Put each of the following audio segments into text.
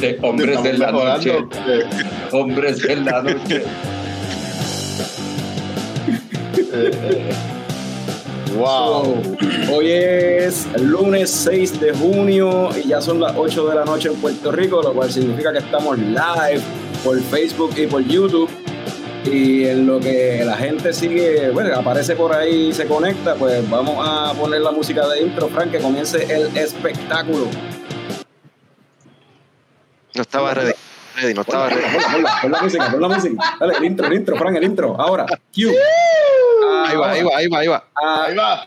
De hombres de la noche. Hombres de la noche. Wow. Hoy es el lunes 6 de junio y ya son las 8 de la noche en Puerto Rico, lo cual significa que estamos live por Facebook y por YouTube. Y en lo que la gente sigue, bueno, aparece por ahí y se conecta, pues vamos a poner la música de intro, Frank, que comience el espectáculo. No estaba ready. ready no estaba ready. Pon la, música, pon la música. Dale, el intro, el intro, Frank, el intro. Ahora, Q. Ahí va, ahí va, ahí va, ahí va. Ahí va.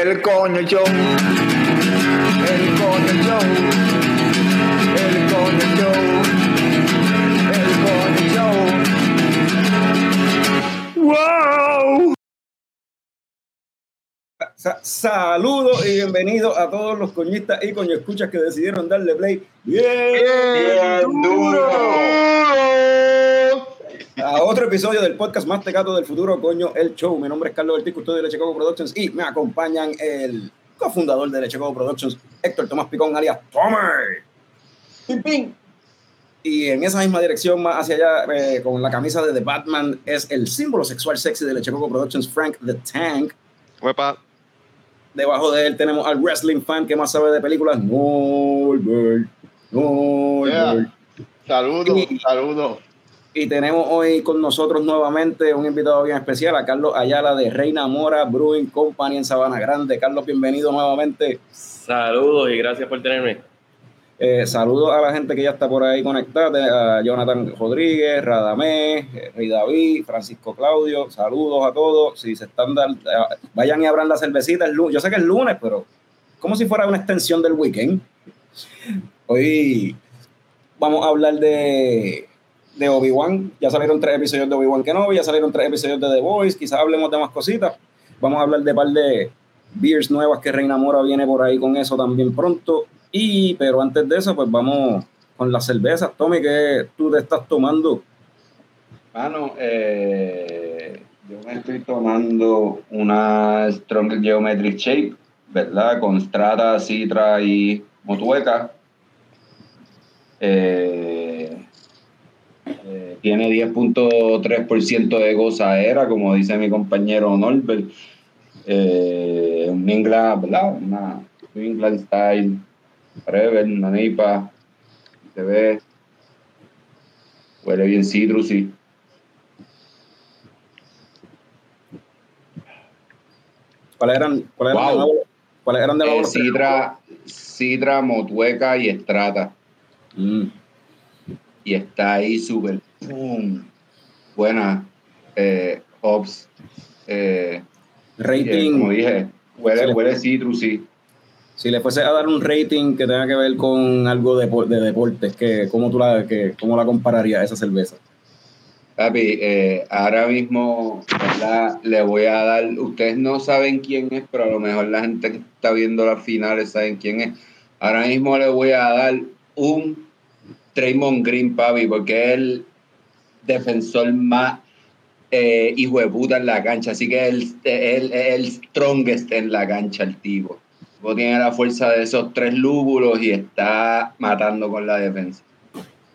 el coño show, el coño show, el coño show, el coño show. ¡Wow! Sa- Saludos y bienvenidos a todos los coñistas y coño escuchas que decidieron darle play bien, Bien duro. A otro episodio del podcast más tecato del futuro, coño, el show. Mi nombre es Carlos Ortiz, custodio de Leche Coco Productions y me acompañan el cofundador de Leche Coco Productions, Héctor Tomás Picón, alias Tomer. Pim, pim. Y en esa misma dirección, más hacia allá, eh, con la camisa de The Batman, es el símbolo sexual sexy de Leche Coco Productions, Frank the Tank. Huepa. Debajo de él tenemos al wrestling fan que más sabe de películas, Norbert. Norbert. Saludos, Y- saludos. Y tenemos hoy con nosotros nuevamente un invitado bien especial, a Carlos Ayala de Reina Mora Brewing Company en Sabana Grande. Carlos, bienvenido nuevamente. Saludos y gracias por tenerme. Eh, saludos a la gente que ya está por ahí conectada, a Jonathan Rodríguez, Radamés, eh, Rey David, Francisco Claudio, saludos a todos. Si se están dando, vayan y abran la cervecita el lunes. Yo sé que es lunes, pero como si fuera una extensión del weekend. Hoy vamos a hablar de, de Obi-Wan. Ya salieron tres episodios de Obi-Wan Kenobi, ya salieron tres episodios de The Voice. Quizás hablemos de más cositas. Vamos a hablar de par de beers nuevas que Reina Mora viene por ahí con eso también pronto. Y, pero antes de eso, pues vamos con las cervezas. Tommy, ¿qué tú te estás tomando? Mano, eh, yo me estoy tomando una Strong Geometric Shape, ¿verdad? Con Strata, Citra y Motueca. Eh, tiene 10.3% de gozadera, como dice mi compañero Norbert. Eh, un England, ¿verdad? Una New England Style, Forever, una Nipa, se ve, huele bien citrusy. ¿Cuáles eran, cuáles eran, Wow. ¿Cuáles eran de nuevo Eh, Sidra, Motueca y Estrata. Mm. Y está ahí súper boom, buena. Eh, hops. Eh, eh, Rating, como dije, huele, le- huele citrusy. si le fuese a dar un rating que tenga que ver con algo de, de deportes, que, ¿cómo, tú la, que, ¿cómo la compararías esa cerveza? Papi, eh, ahora mismo, ¿verdad? Le voy a dar. Ustedes no saben quién es, pero a lo mejor la gente que está viendo las finales saben quién es. Ahora mismo le voy a dar un Draymond Green, papi, porque el defensor más eh, hijo de puta en la cancha. Así que él es el, el strongest en la cancha, el tipo. Tipo tiene la fuerza de esos tres lúbulos y está matando con la defensa.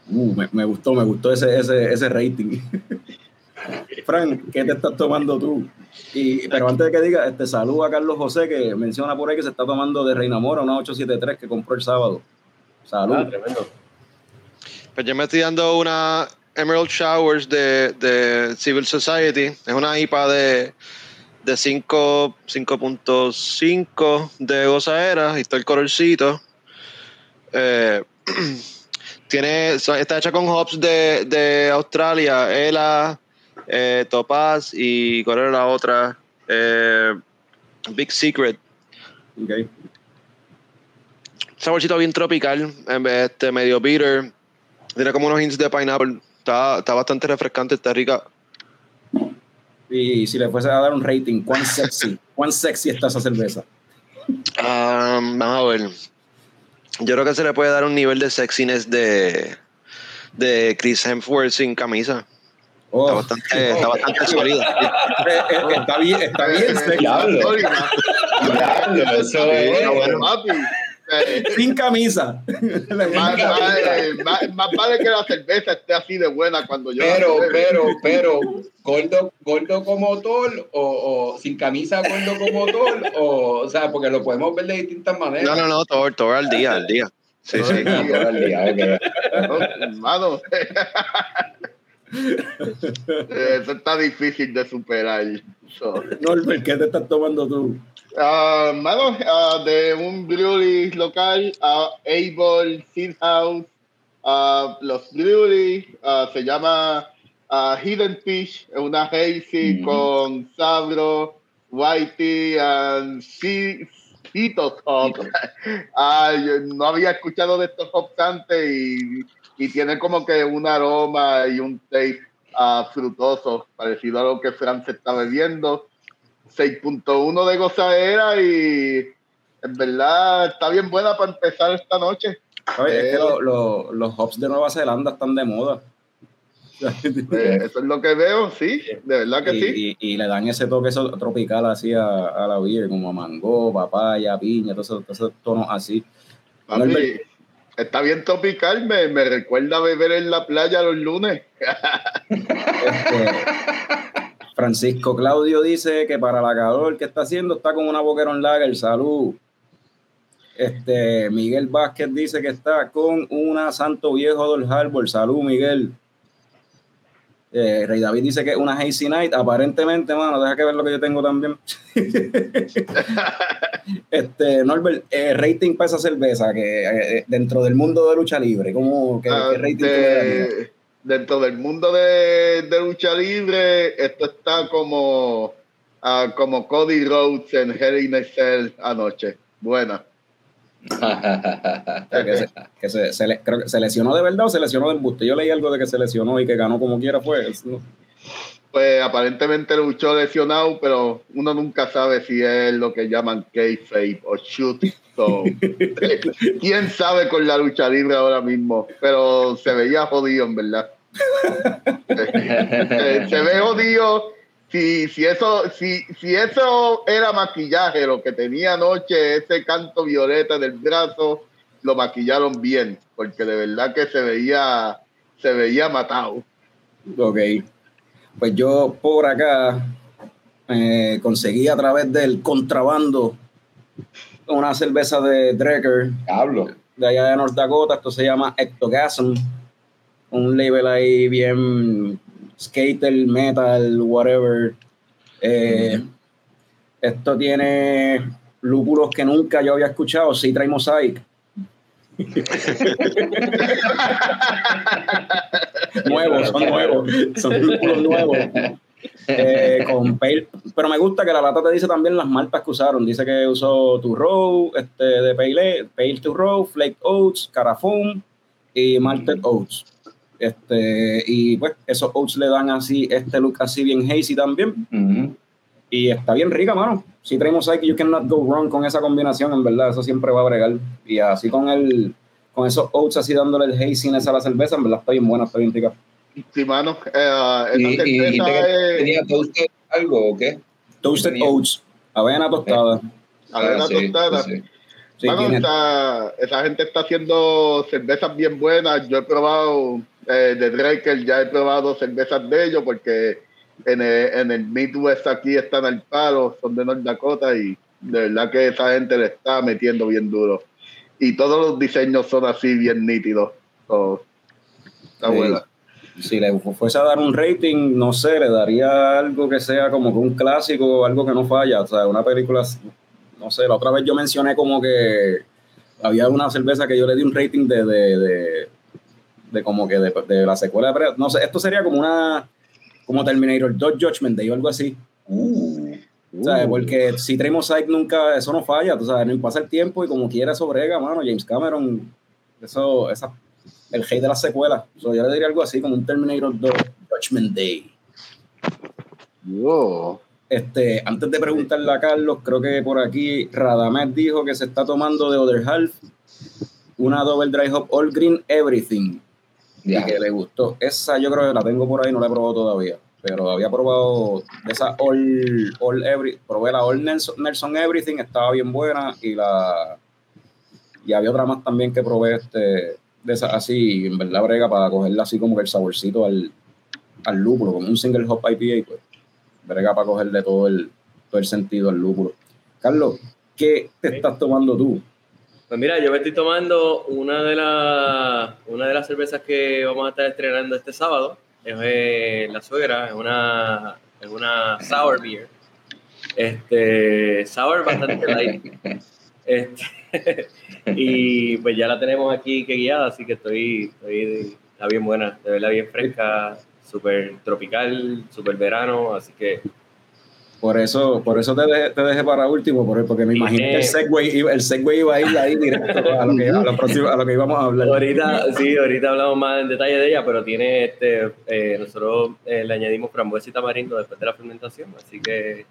Uh, me, me gustó, me gustó ese, ese, ese rating. Frank, ¿qué te estás tomando tú? Y, pero antes de que diga, este, saludo a Carlos José que menciona por ahí que se está tomando de Reina Mora una 873 que compró el sábado. Salud. Ah, tremendo. Pues yo me estoy dando una Emerald Showers de, de Civil Society. Es una IPA de, de 5 5.5 de gozadera. Y está el colorcito. Eh, tiene, está hecha con hops de, de Australia, ELA, eh, Topaz y ¿cuál era la otra? Eh, Big Secret. Ok. Saborcito bien tropical, en vez este medio bitter. Tiene como unos hints de pineapple. Está, está bastante refrescante, está rica. Y si le fuese a dar un rating, ¿cuán sexy? ¿Cuán sexy está esa cerveza? Ah, vamos a ver. Yo creo que se le puede dar un nivel de sexiness de, de Chris Hemsworth sin camisa. Oh, Está bastante, está bastante sólida. eh, eh, está bien, está bien sexy. Diablo, diablo, eso es. Bueno, bueno, papi. Sin camisa. más, más, más- más vale que la cerveza esté así de buena cuando yo. Pero, pero, pero, gordo, gordo como Thor o, o sin camisa gordo como Thor, o, o sea, porque lo podemos ver de distintas maneras. No, no, no, todo, todo al día, al día. Sí, sí. Thor al día, ok. Eso está difícil de superar. So, Norbert, ¿qué te estás tomando tú? hermano, ah, de un brewery local, a Able Seed House, ah, los brewery se llama Hidden Fish, es una hazy Mm. con sabro, whitey, and sea- Top. Yo no había escuchado de estos hops antes y, y tiene como que un aroma y un taste ah, frutoso, parecido a lo que Fran se está bebiendo. 6.1 de gozadera y en verdad está bien buena para empezar esta noche. Oye, es que Eh. lo- lo- los hops de Nueva Zelanda están de moda. Eh, eso es lo que veo, sí, de verdad que y, sí. y- y le dan ese toque eso tropical así a, a la beer, como mango, papaya, piña, todos esos, tonos así. Papi. Está bien tropical, me, recuerda beber en la playa los lunes. Este, Francisco Claudio dice que para la calor que está haciendo está con una Boquerón Lager, salud. Este, Miguel Vázquez dice que está con una Santo Viejo del Harbor, salud Miguel. Eh, Rey David dice que es una Hazy Night, aparentemente, mano, deja que ver lo que yo tengo también. este, Norbert, eh, rating para esa cerveza, que eh, dentro del mundo de lucha libre, ¿cómo, qué, Ah, rating de- dentro del mundo de, de lucha libre, esto está como, ah, como Cody Rhodes en Hell in a Cell anoche. Buena. Que se, que se- se le- creo que se lesionó de verdad o se lesionó de embuste. Yo leí algo de que se lesionó y que ganó como quiera fue. no. Pues aparentemente luchó lesionado, pero uno nunca sabe si es lo que llaman kayfabe o shoot. So, ¿Quién sabe con la lucha libre ahora mismo? Pero se veía jodido, en verdad. se, se ve jodido. Si, si, eso, si, si eso era maquillaje, lo que tenía anoche, ese canto violeta del brazo, lo maquillaron bien, porque de verdad que se veía, se veía matado. Ok. Pues yo por acá eh, conseguí a través del contrabando una cerveza de Drecker de allá de North Dakota. Esto se llama Ectogasm. Un label ahí bien skater, metal, whatever. Eh, Esto tiene lúpulos que nunca yo había escuchado. Citra y Mosaic. nuevos, son nuevos. Son lúpulos nuevos. Eh, con pale- pero me gusta que la lata te dice también las maltas que usaron. Dice que usó to row, este, de pale, pale to row, flake oats, carafón y malted oats. Este, y pues esos oats le dan así este look así bien hazy también. Y está bien rica, mano. Si traemos aquí, you cannot go wrong con esa combinación, en verdad, eso siempre va a bregar. Y así con el, con esos oats así dándole el haziness a la cerveza, en verdad está bien buena, está bien rica. Sí, mano. eh, esa ¿Y, y, te- es- tenía toasted algo o qué? Toasted Tenía- oats, avena tostada. avena Ah, sí, tostada. sí, sí. Mano, esa gente está haciendo cervezas bien buenas. Yo he probado eh, de Draker, ya he probado cervezas de ellos porque en el, en el Midwest aquí están al palo, son de North Dakota y de verdad que esa gente le está metiendo bien duro. Y todos los diseños son así bien nítidos. So, está Sí. buena. si le fuese a dar un rating, no sé, le daría algo que sea como que un clásico, algo que no falla. O sea, una película, no sé, la otra vez yo mencioné como que había una cerveza que yo le di un rating de, de, de, de como que de, de la secuela de Predator. No sé, esto sería como una como Terminator 2 Judgment Day o algo así. Uh, ¿sabes? uh. Porque si Trey Mosaic nunca, eso no falla, tú sabes, no pasa el tiempo y como quiera eso brega, mano. James Cameron, eso, esa, el hate de las secuelas. So, yo le diría algo así como un Terminator 2 Judgment Day. Yo. Este, antes de preguntarle a Carlos, creo que por aquí Radamet dijo que se está tomando de Other Half una Double Dry Hop All Green Everything Ya. y que le gustó. Esa yo creo que la tengo por ahí, no la he probado todavía, pero había probado de esa All, All Every, probé la All Nelson, Nelson Everything, estaba bien buena y la y había otra más también que probé este, de esa así, en verdad brega para cogerla así como que el saborcito al, al lúpulo, como un single hop IPA, pues brega para cogerle todo el, todo el sentido al lúpulo. Carlos, ¿qué te estás tomando tú? Pues mira, yo me estoy tomando una de las una de las cervezas que vamos a estar estrenando este sábado. Es eh, la suegra, es una, es una sour beer. Este, sour bastante light. Este, y pues ya la tenemos aquí guiada, así que estoy, estoy está bien buena, de verdad bien fresca, súper tropical, súper verano, así que Por eso, por eso te dejé, te dejé para último, por- porque me imaginé que el segway, iba, el segway iba a ir ahí directo a lo que, a lo próximo- a lo que íbamos a hablar. Ahorita, sí, ahorita hablamos más en detalle de ella, pero tiene este, eh, nosotros eh, le añadimos frambuesa y tamarindo después de la fermentación, así que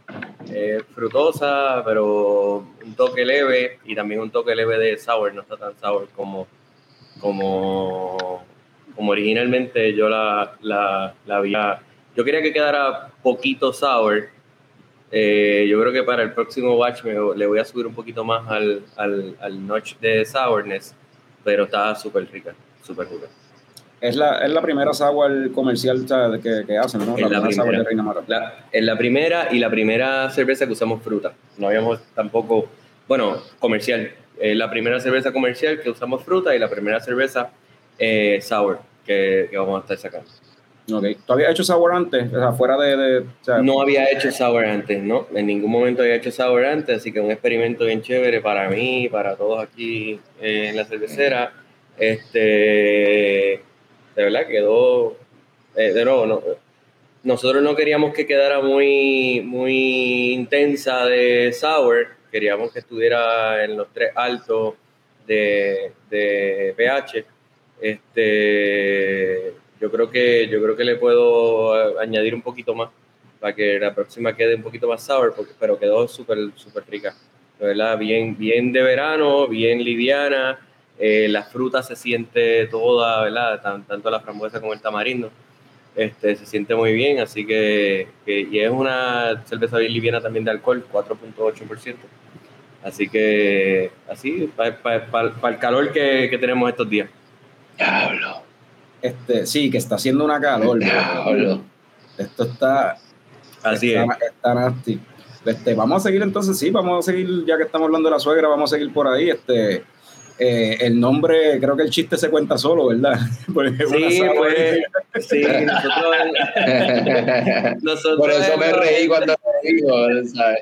eh, frutosa, pero un toque leve y también un toque leve de sour, no está tan sour como, como, como originalmente yo la, la, la había. Yo quería que quedara poquito sour. Eh, yo creo que para el próximo batch me, le voy a subir un poquito más al, al, al notch de sourness, pero está súper rica, súper rica. Es la, es la primera sour comercial que, que hacen, ¿no? Es la primera sour primera. de Reina Mara. La, es la primera y la primera cerveza que usamos fruta. No habíamos tampoco, bueno, comercial. Es la primera cerveza comercial que usamos fruta y la primera cerveza eh, sour que, que vamos a estar sacando. Ok. ¿Tú habías hecho sour antes? O de... No había hecho sour antes, ¿no? En ningún momento había hecho sour antes, así que un experimento bien chévere para mí, para todos aquí eh, en la cervecera. Este, de verdad quedó, eh, de nuevo, no, nosotros no queríamos que quedara muy, muy intensa de sour, queríamos que estuviera en los tres altos de, de pH. Este, yo creo que yo creo que le puedo eh, añadir un poquito más para que la próxima quede un poquito más sour, porque, pero quedó súper súper rica. Verdad, bien, bien de verano, bien liviana. eh, la fruta se siente toda, ¿verdad? Tan- tanto la frambuesa como el tamarindo. Este, se siente muy bien, así que, que- y es una cerveza bien liviana también de alcohol, 4.8%. Así que, así, para el calor que, que tenemos estos días. Diablo. Este, sí, que está haciendo una calor. pero. Esto está... Así es. está, está nasty. Este, vamos a seguir entonces, sí, vamos a seguir, ya que estamos hablando de la suegra, vamos a seguir por ahí. Este, eh, el nombre, creo que el chiste se cuenta solo, ¿verdad? Porque Sí, pues, sí, nosotros, nosotros Por eso me reí cuando lo digo, ¿sabes?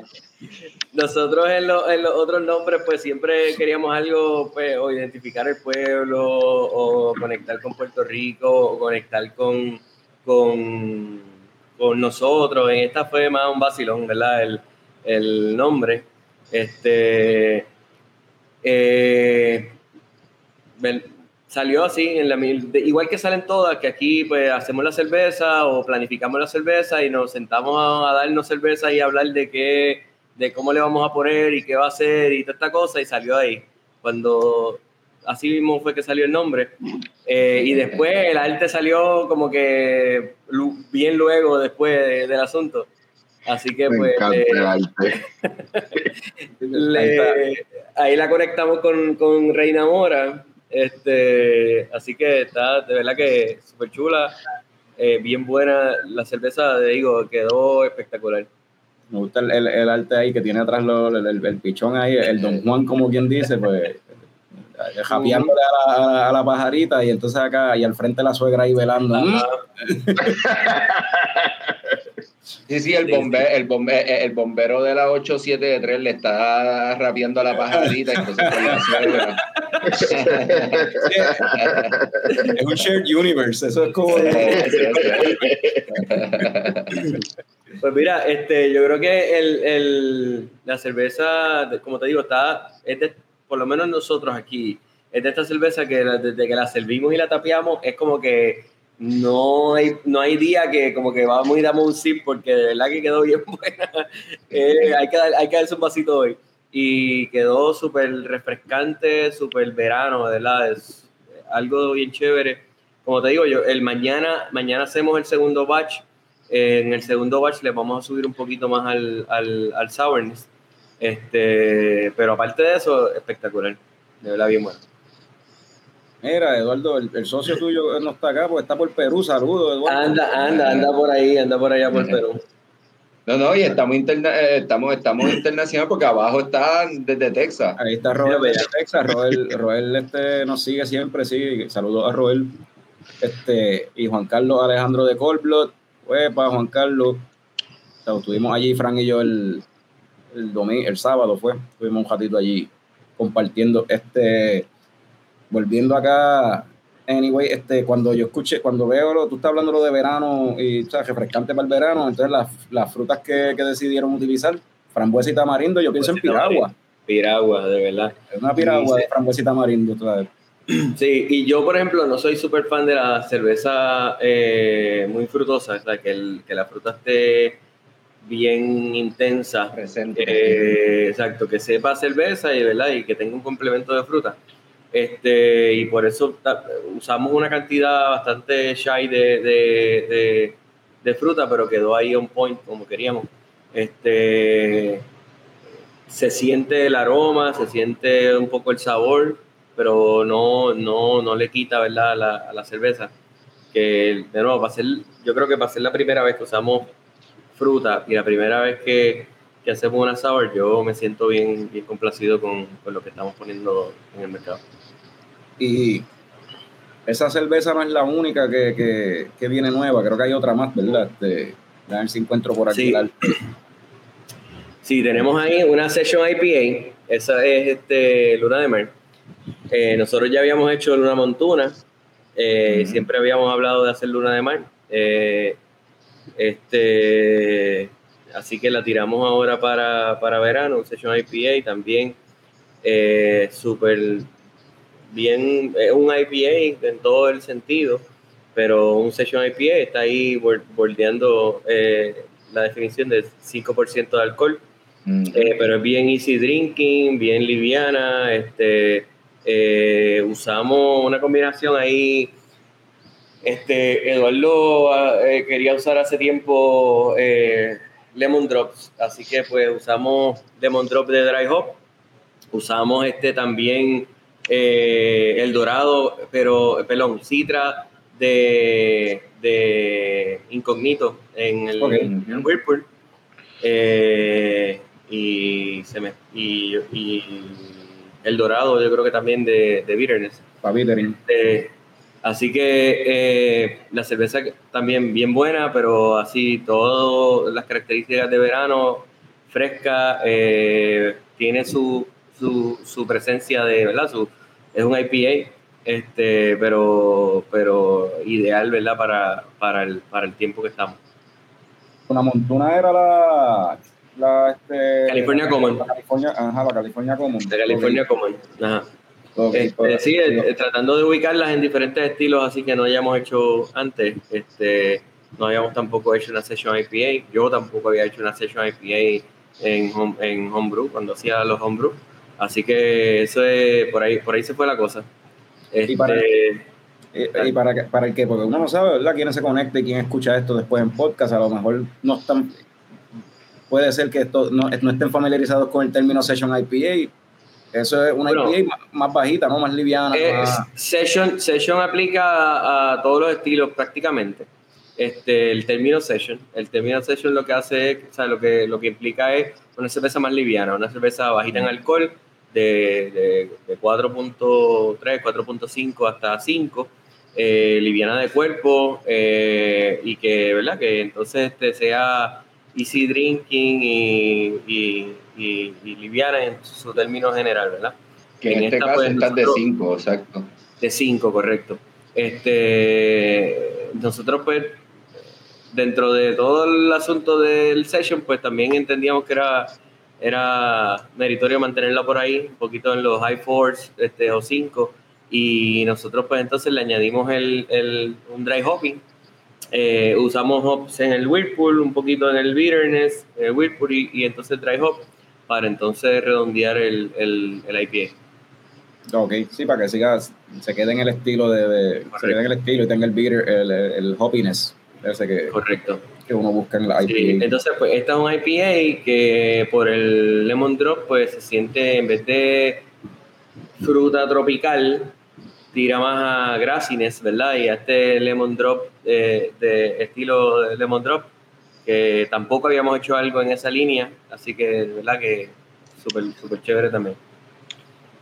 Nosotros en, lo- en los otros nombres, pues siempre queríamos algo, pues, o identificar el pueblo, o conectar con Puerto Rico, o conectar con, con, con nosotros. En esta fue más un vacilón, ¿verdad? El, el nombre. Este. Eh, salió así, en la, de- igual que salen todas, que aquí pues hacemos la cerveza o planificamos la cerveza y nos sentamos a, a darnos cerveza y hablar de qué, de cómo le vamos a poner y qué va a hacer y toda esta cosa y salió ahí. Cuando así mismo fue que salió el nombre. Eh, y después el arte salió como que bien luego después de- del asunto. Así que Me pues encanta eh, el arte. le- ahí la conectamos con, con Reina Mora. Este, así que está de verdad que súper chula, eh, bien buena. La cerveza, digo, quedó espectacular. Me gusta el, el- el arte ahí que tiene atrás lo- el, el- el pichón ahí, el Don Juan, como quien dice, pues eh, japeándole a la, a la- a la pajarita y entonces acá y al frente la suegra ahí velando. Sí, sí, el, bombe, el, bombe, el bombero de la 873 le está rapeando a la pajarita, entonces. Es un shared universe, eso es como... Pues mira, este, yo creo que el, el- la cerveza, de- como te digo, está, es de- por lo menos nosotros aquí, es de esta cerveza que la- desde que la servimos y la tapiamos, es como que no hay, no hay día que como que vamos y damos un sip porque de verdad que quedó bien buena. Eh, hay, que dar- hay que darse un vasito hoy. Y quedó súper refrescante, súper verano, de verdad, es algo bien chévere. Como te digo, yo el mañana, mañana hacemos el segundo batch. En el segundo batch le vamos a subir un poquito más al, al, al sourness. Este, pero aparte de eso, espectacular. De verdad, bien bueno. Mira, Eduardo, el, el socio tuyo no está acá porque está por Perú. Saludos, Eduardo. Anda, anda, anda por ahí, anda por allá por Perú. No, no, y estamos, interna eh, estamos, estamos internacional porque abajo está desde Texas. Ahí está Roel Mira, de Texas. Roel, Roel este, nos sigue siempre, sí. Saludos a Roel. Este, y Juan Carlos Alejandro de Colblot. Huepa, Juan Carlos. O sea, estuvimos allí, Fran y yo, el, el domingo, el sábado fue. Estuvimos un ratito allí compartiendo. Este, volviendo acá. Anyway, este, cuando yo escuché, cuando veo, lo, tú estás hablando lo de verano y o sea, refrescante para el verano, entonces las, las frutas que, que decidieron utilizar, frambuesa y tamarindo, yo pienso en piragua. Piragua, de verdad. Es una piragua Sí, de frambuesa y tamarindo. tú sabes. Sí, y yo, por ejemplo, no soy súper fan de la cerveza eh, muy frutosa, o sea, que, el- que la fruta esté bien intensa. Presente. Eh, exacto, que sepa cerveza y, ¿verdad? y que tenga un complemento de fruta. Este, y por eso usamos una cantidad bastante shy de, de, de- de fruta, pero quedó ahí on point como queríamos. Este, se siente el aroma, se siente un poco el sabor, pero no, no, no le quita ¿verdad? La, a la cerveza. Que de nuevo, va a ser, yo creo que va a ser la primera vez que usamos fruta y la primera vez que, que hacemos una sour, yo me siento bien, bien complacido con, con lo que estamos poniendo en el mercado. Y esa cerveza no es la única que, que, que viene nueva, creo que hay otra más, ¿verdad? Este, a ver si encuentro por aquí. Sí. la- Sí, tenemos ahí una Session IPA, esa es este, Luna de Mar. Eh, nosotros ya habíamos hecho Luna Montuna, eh, siempre habíamos hablado de hacer Luna de Mar. Eh, este, así que la tiramos ahora para, para verano, un Session IPA también. Eh, Súper bien, es un IPA en todo el sentido, pero un Session IPA está ahí bor- bordeando eh, la definición de 5% de alcohol. Mm. Eh, pero es bien easy drinking, bien liviana. Este, eh, usamos una combinación ahí. Este, Eduardo ah, eh, quería usar hace tiempo lemon drops, así que pues usamos lemon drop de dry hop. Usamos este también eh, el dorado, pero perdón, citra de, de incognito en el, en Whirlpool. Eh, y, se me, y, y el dorado, yo creo que también de, de bitterness. Pa' Bittering. Eh, así que la cerveza también bien buena, pero así todas las características de verano, fresca, tiene su, su, su presencia de, ¿verdad? Su, es un IPA, este, pero, pero ideal, ¿verdad? Para, para, el, para el tiempo que estamos. Una montuna era la. la este, California la- Common. La California, ajá, la California Common. De California Common. Ajá. Este, pues, sí, eh, tratando de ubicarlas en diferentes estilos, así que no hayamos hecho antes. Este, no habíamos tampoco hecho una session IPA. Yo tampoco había hecho una session IPA en, home, en Homebrew, cuando hacía los Homebrew. Así que eso es, por ahí, por ahí se fue la cosa. Y para- Este, Y, y para, para el que, porque uno no sabe, ¿verdad? Quién se conecta y quién escucha esto después en podcast, a lo mejor no están, puede ser que esto no, no estén familiarizados con el término Session IPA. Eso es una Bueno. IPA más, más bajita, ¿no? Más liviana. Eh, más- session, session aplica a, a todos los estilos prácticamente. Este, el término session, el término session lo que hace, es, o sea, lo que, lo que implica es una cerveza más liviana, una cerveza bajita en alcohol de, de, de 4.3, 4.5 hasta 5, eh, liviana de cuerpo eh, y que, ¿verdad? Que entonces este, sea easy drinking y, y, y- y liviana en su término general, ¿verdad? Que en, En este esta, caso pues, estás de nosotros- 5, exacto. De 5, correcto. Este, nosotros pues, dentro de todo el asunto del session, pues también entendíamos que era, era meritorio mantenerla por ahí, un poquito en los high fours este, o 5, y nosotros pues entonces le añadimos el, el- un dry hopping. Eh, usamos hops en el Whirlpool, un poquito en el bitterness, el Whirlpool y, y entonces dry hop para entonces redondear el, el, el IPA. Ok, sí, para que sigas, se quede en el estilo de, de- se quede en el estilo y tenga el bitter, el, el, el hoppiness ese que, Correcto. Que uno busca en la IPA. Sí, entonces, pues esta es un IPA que por el lemon drop, pues se siente en vez de fruta tropical, tira más a grassiness, ¿verdad? Y a este lemon drop eh, de estilo lemon drop, que tampoco habíamos hecho algo en esa línea, así que, ¿verdad? Que súper, súper chévere también.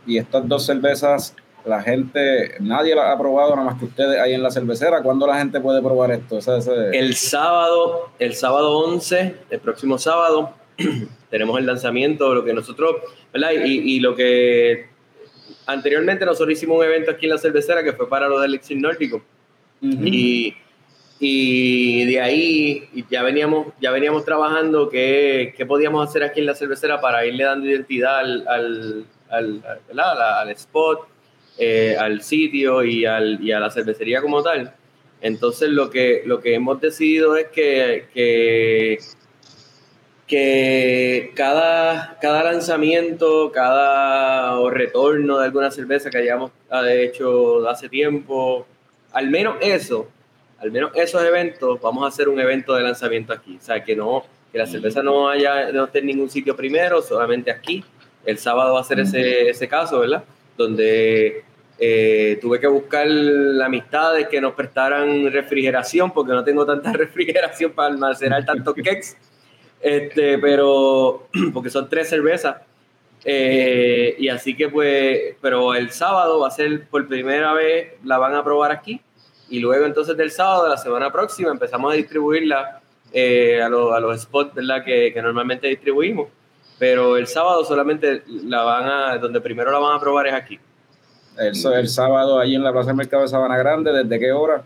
Y estas dos cervezas, la gente, nadie las ha probado, nada más que ustedes ahí en la cervecera. ¿Cuándo la gente puede probar esto? Ese- ese- El sábado, el sábado 11, el próximo sábado, tenemos el lanzamiento, lo que nosotros, ¿verdad? Y, y lo que anteriormente nosotros hicimos un evento aquí en la cervecera que fue para lo del Elixir Nórdico. Ujú. Y, y de ahí ya veníamos, ya veníamos trabajando qué, qué podíamos hacer aquí en la cervecera para irle dando identidad al, al, al, al- al spot, eh, al sitio y, al, y a la cervecería como tal. Entonces lo que, lo que hemos decidido es que, que, que cada, cada lanzamiento, cada retorno de alguna cerveza que hayamos ah, hecho hace tiempo, al menos eso, al menos esos eventos, vamos a hacer un evento de lanzamiento aquí. O sea, que no, que la cerveza no haya, no esté en ningún sitio primero, solamente aquí. El sábado va a ser ese, ese caso, ¿verdad? Donde eh, tuve que buscar amistades que nos prestaran refrigeración, porque no tengo tanta refrigeración para almacenar tantos cakes. Este, pero, porque son tres cervezas. Eh, y así que pues, pero el sábado va a ser por primera vez, la van a probar aquí. Y luego entonces del sábado de la semana próxima empezamos a distribuirla eh, a, los- a los spots ¿verdad? Que, que normalmente distribuimos. Pero el sábado solamente la van a, donde primero la van a probar es aquí. El, el sábado ahí en la Plaza del Mercado de Sabana Grande, ¿desde qué hora?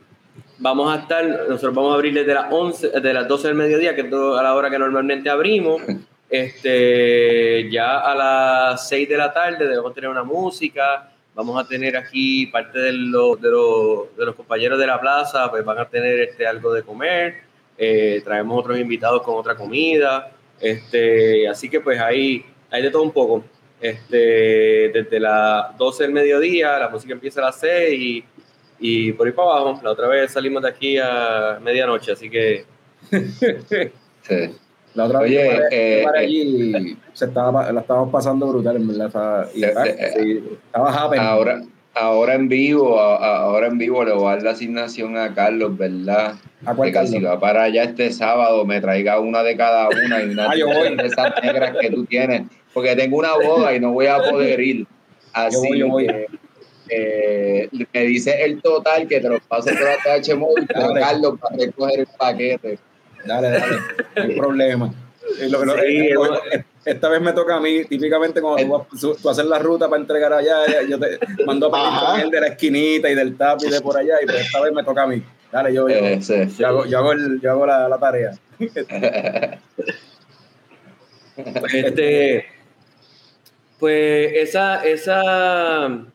Vamos a estar, nosotros vamos a abrir desde las 11, de las 12 del mediodía, que es a la hora que normalmente abrimos. Este, ya a las 6 de la tarde debemos tener una música. Vamos a tener aquí parte de, los de, los, de los compañeros de la plaza, pues van a tener este, algo de comer. Eh, traemos otros invitados con otra comida. Este, así que pues ahí hay de todo un poco. Este, desde las 12 del mediodía, la música empieza a las 6 y y por ahí para abajo. La otra vez salimos de aquí a medianoche, así que Sí. La otra Oye, vez eh, paré eh, allí se estaba, la estábamos pasando brutal, en verdad. Estaba, y, sí, estaba happy. Ahora, ahora en vivo, ahora en vivo le voy a dar la asignación a Carlos, ¿verdad? ¿A cuál que si va para allá este sábado me traiga una de cada una y una Ah, de esas negras que tú tienes, porque tengo una boda y no voy a poder ir. Así Yo voy, yo voy. que eh, me dice el total que te lo paso por la TH Móvil. Carlos para recoger el paquete. Dale, dale, no hay problema. Y lo- lo- Sí, eh, hemos- esta vez me toca a mí, típicamente cuando tú, vas- tú- tú haces la ruta para entregar allá, yo te mando a pedir con el de la esquinita y del tap y de por allá, y pues esta vez me toca a mí. Dale, yo, yo, Eh, sí. yo hago, yo hago, el- yo hago la, la tarea. este pues esa, esa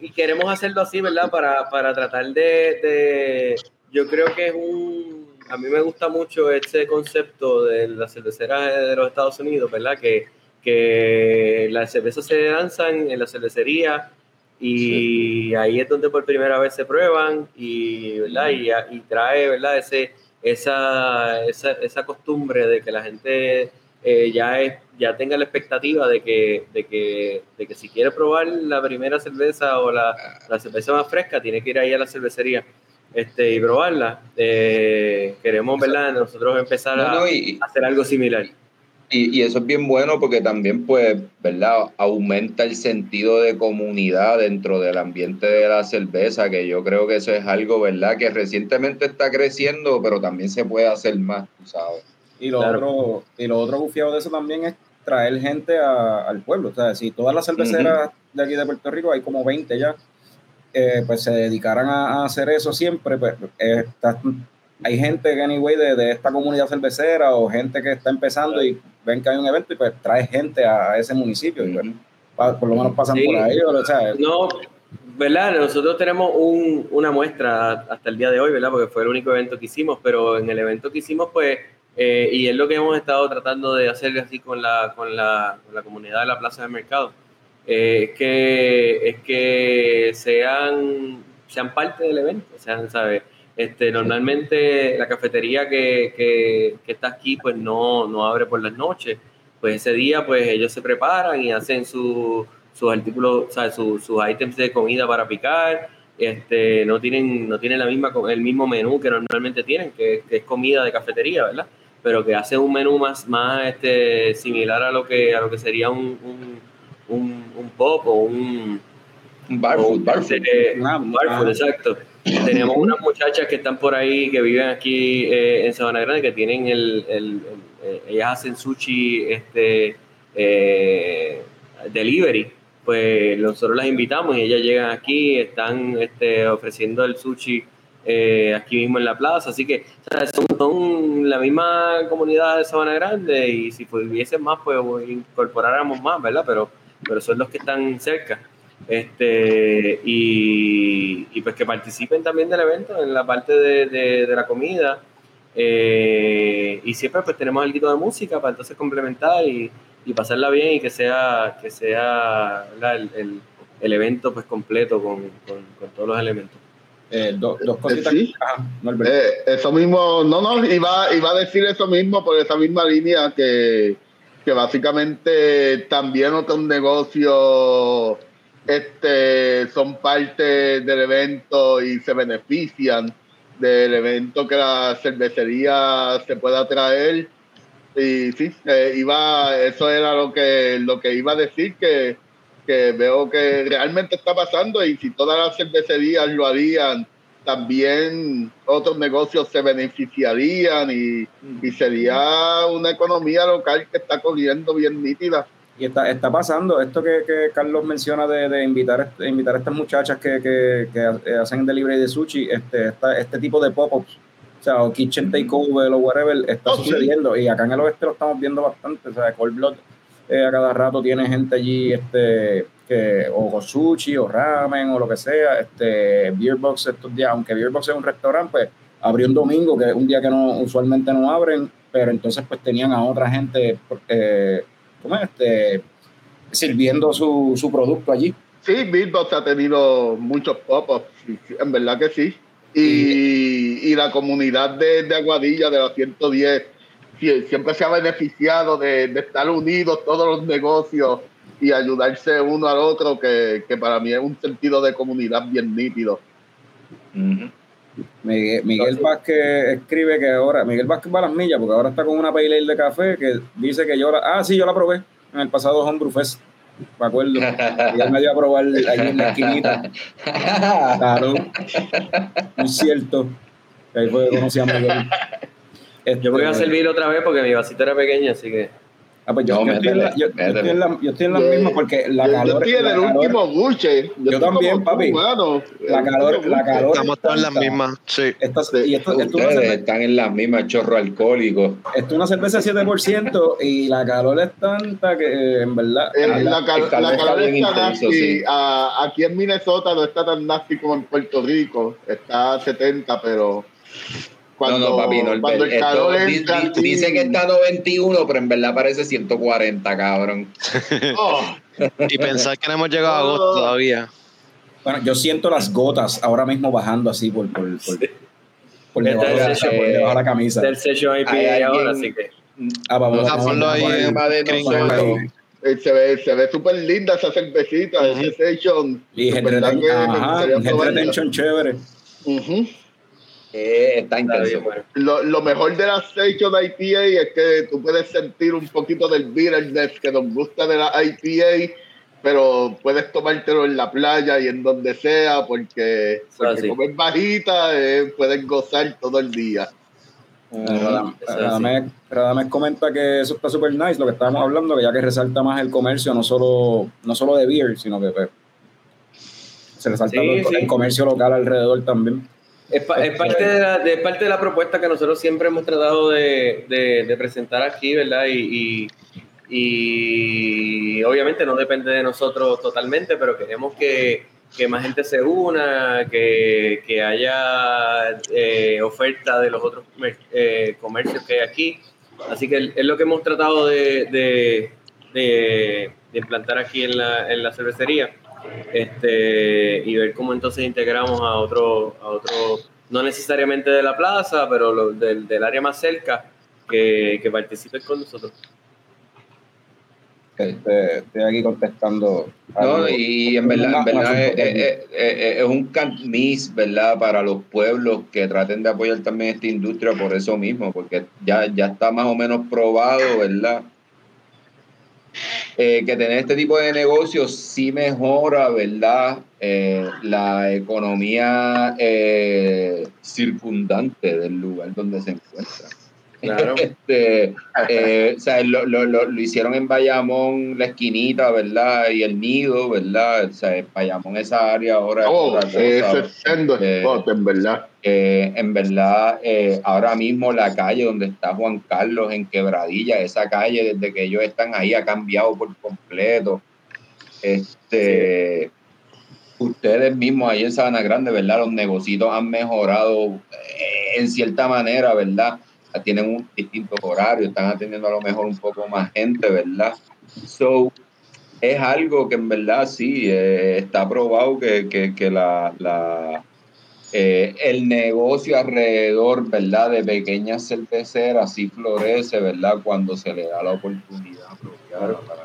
y queremos hacerlo así, ¿verdad? Para, para tratar de, de- yo creo que es un, a mí me gusta mucho este concepto de la cervecera de los Estados Unidos, ¿verdad? Que, que las cervezas se lanzan en la cervecería y ahí es donde por primera vez se prueban y, ¿verdad? y, y trae ¿verdad? Ese, esa, esa, esa costumbre de que la gente eh, ya, es, ya tenga la expectativa de que, de, que, de que si quiere probar la primera cerveza o la, la cerveza más fresca, tiene que ir ahí a la cervecería este, y probarla. Eh, queremos, ¿verdad? Nosotros empezar No, a, no, y, a hacer algo similar. Y, y eso es bien bueno porque también, pues, ¿verdad? Aumenta el sentido de comunidad dentro del ambiente de la cerveza, que yo creo que eso es algo, ¿verdad? Que recientemente está creciendo, pero también se puede hacer más, tú sabes. Y lo, Claro. otro, y lo otro bufiado de eso también es traer gente a- al pueblo. O sea, si todas las cerveceras de aquí de Puerto Rico, hay como 20 ya, eh, pues se dedicaran a, a hacer eso siempre, pues eh, está- hay gente que anyway de, de esta comunidad cervecera o gente que está empezando y ven que hay un evento y pues trae gente a, a ese municipio y pues, pa- por lo menos pasan Sí. por ahí. O sea, No, ¿verdad? Nosotros tenemos un- una muestra hasta el día de hoy, ¿verdad? Porque fue el único evento que hicimos, pero en el evento que hicimos, pues, eh, y es lo que hemos estado tratando de hacer así con la, con la, con la comunidad de la Plaza del Mercado, eh, es, que, es que sean, sean parte del evento, sean, ¿sabes? Este, normalmente la cafetería que, que, que está aquí, pues no, no abre por las noches, pues ese día, pues ellos se preparan y hacen su sus artículos, sea, su- sus ítems de comida para picar, este, no tienen, no tienen la misma, el mismo menú que normalmente tienen, que, que es comida de cafetería, ¿verdad? Pero que hace un menú más, más este, similar a lo que, a lo que sería un, un, un, un pop o un, Un bar food, bar food. este, Ah, un bar food, ah. exacto. Tenemos unas muchachas que están por ahí, que viven aquí eh, en Sabana Grande, que tienen el, el- el- eh, ellas hacen sushi este, eh, delivery. Pues nosotros las invitamos y ellas llegan aquí, están este, ofreciendo el sushi eh, aquí mismo en la plaza. Así que son, la misma comunidad de Sabana Grande y si hubiesen más, pues incorporáramos más, ¿verdad? Pero, pero son los que están cerca este y, pues que participen también del evento en la parte de, de- la comida Eh, y siempre pues tenemos algo de música para entonces complementar y, y pasarla bien y que sea que sea el, el- evento pues completo con- con todos los elementos eh, do- dos cositas. Sí. Ajá, Norbert. Eh, eso mismo, no, no, iba, iba a decir eso mismo por esa misma línea que, que básicamente también otros negocios este, son parte del evento y se benefician del evento que la cervecería se pueda traer. Y sí, eh, iba, eso era lo que, lo que iba a decir, que, que veo que realmente está pasando y si todas las cervecerías lo harían, también otros negocios se beneficiarían y, y sería una economía local que está corriendo bien nítida. Y está, está pasando esto que, que Carlos menciona de, de invitar, a- invitar a estas muchachas que, que, que ha- hacen delivery de sushi, este, esta- este tipo de pop-ups, o sea, o kitchen takeover o whatever, está Oh, sí. sucediendo. Y acá en el oeste lo estamos viendo bastante. O sea, Cold Blood eh, a cada rato tiene gente allí, este, que, o con sushi, o ramen, o lo que sea. Este, Beerbox estos días, aunque Beerbox es un restaurante, pues abrió un domingo, que es un día que no usualmente no abren, pero entonces pues tenían a otra gente eh, ¿cómo es? Este, sirviendo su, su producto allí. Sí, Billbox ha tenido muchos pop-ups, en verdad que sí. Y, y la comunidad de, de Aguadilla, de la 110, sí, siempre se ha beneficiado de, de estar unidos todos los negocios y ayudarse uno al otro, que, que para mí es un sentido de comunidad bien nítido. Miguel, Miguel Vázquez escribe que ahora, Miguel Vázquez va a las millas, porque ahora está con una pale ale de café que dice que yo la, ah, sí, yo la probé en el pasado Homebrew Fest, me acuerdo. Y él me dio a probar allí en la esquinita. Claro, muy cierto. Ahí fue que conocí a Miguel. Este, yo voy a servir otra vez porque mi vasito era pequeño así que Ah, pues yo, No, yo estoy en la, yo, estoy en la, yo estoy en la Yo- misma porque la yo, yo calor. estoy en el calor- último buche. Yo también, papi. La calor- la calor- Estamos todas en las mismas, sí. Y esto, esto, es una Ustedes cerveza, están en las mismas chorro alcohólico. esto es una cerveza 7% y la calor es tanta que eh, en verdad. El- Ah, la, cal- calor la está calor intenso, nasty. sí. A- aquí en Minnesota no está tan nasty como en Puerto Rico. Está a 70, pero cuando, no, no, papi, no. cuando el calor entra di- dice que está 91, pero en verdad parece 140, cabrón. Oh, Y pensar que no hemos llegado a agosto Oh. todavía. Bueno, yo siento las gotas ahora mismo bajando así por, por, por, por debajo, de, la- es el- por debajo de la camisa. del session IPA ahora así que Ah, vamos, ahí a poner- en- Encima de Screen nosotros. eh, se ve, se ve súper linda esa cervecita, Ujú. ese session. Y ajá, chévere. Ujú. Eh, está está intenso. bueno. Lo, lo mejor de la Session IPA es que tú puedes sentir un poquito del bitterness que nos gusta de la IPA, pero puedes tomártelo en la playa y en donde sea, porque, porque sí. como es bajita, eh, puedes gozar todo el día. Eh, Radam- Radamés, Radamés comenta que eso está súper nice, lo que estábamos hablando, que ya que resalta más el comercio, no solo, no solo de beer, sino que pues, se resalta Sí, el, sí. el comercio local alrededor también. Es, pa- es parte de la, parte de la propuesta que nosotros siempre hemos tratado de, presentar aquí, ¿verdad? Y, obviamente no depende de nosotros totalmente, pero queremos que, más gente se una, que, haya eh, oferta de los otros eh, comercios que hay aquí. Así que es lo que hemos tratado de, de- implantar aquí en la cervecería este, y ver cómo entonces integramos a otro, a otro no necesariamente de la plaza, pero lo- del, del área más cerca, que, que participen con nosotros. Este, estoy aquí contestando. No, y en verdad, en verdad es, es- es- es- es un can't miss, ¿verdad? Para los pueblos que traten de apoyar también esta industria por eso mismo, porque ya, ya está más o menos probado, ¿verdad? Eh, que tener este tipo de negocios sí mejora, ¿verdad? Eh, la economía eh, circundante del lugar donde se encuentra. Claro. Este, eh, o sea, lo, lo, lo, lo hicieron en Bayamón, la esquinita, ¿verdad? Y el nido, ¿verdad? O sea, en Bayamón, esa área ahora es Oh, cosa. ese es sendo Eh, spot, en verdad. Eh, en verdad, ahora mismo la calle donde está Juan Carlos en Quebradilla, esa calle desde que ellos están ahí ha cambiado por completo. Este, ustedes mismos ahí en Sabana Grande, ¿verdad? Los negocios han mejorado en cierta manera, ¿verdad? Tienen un distintos horarios, están atendiendo a lo mejor un poco más gente, ¿verdad? So, es algo que en verdad sí, eh, está probado que, que, que la, la eh, el negocio alrededor, ¿verdad? De pequeñas cerveceras sí florece, ¿verdad? Cuando se le da la oportunidad apropiada para.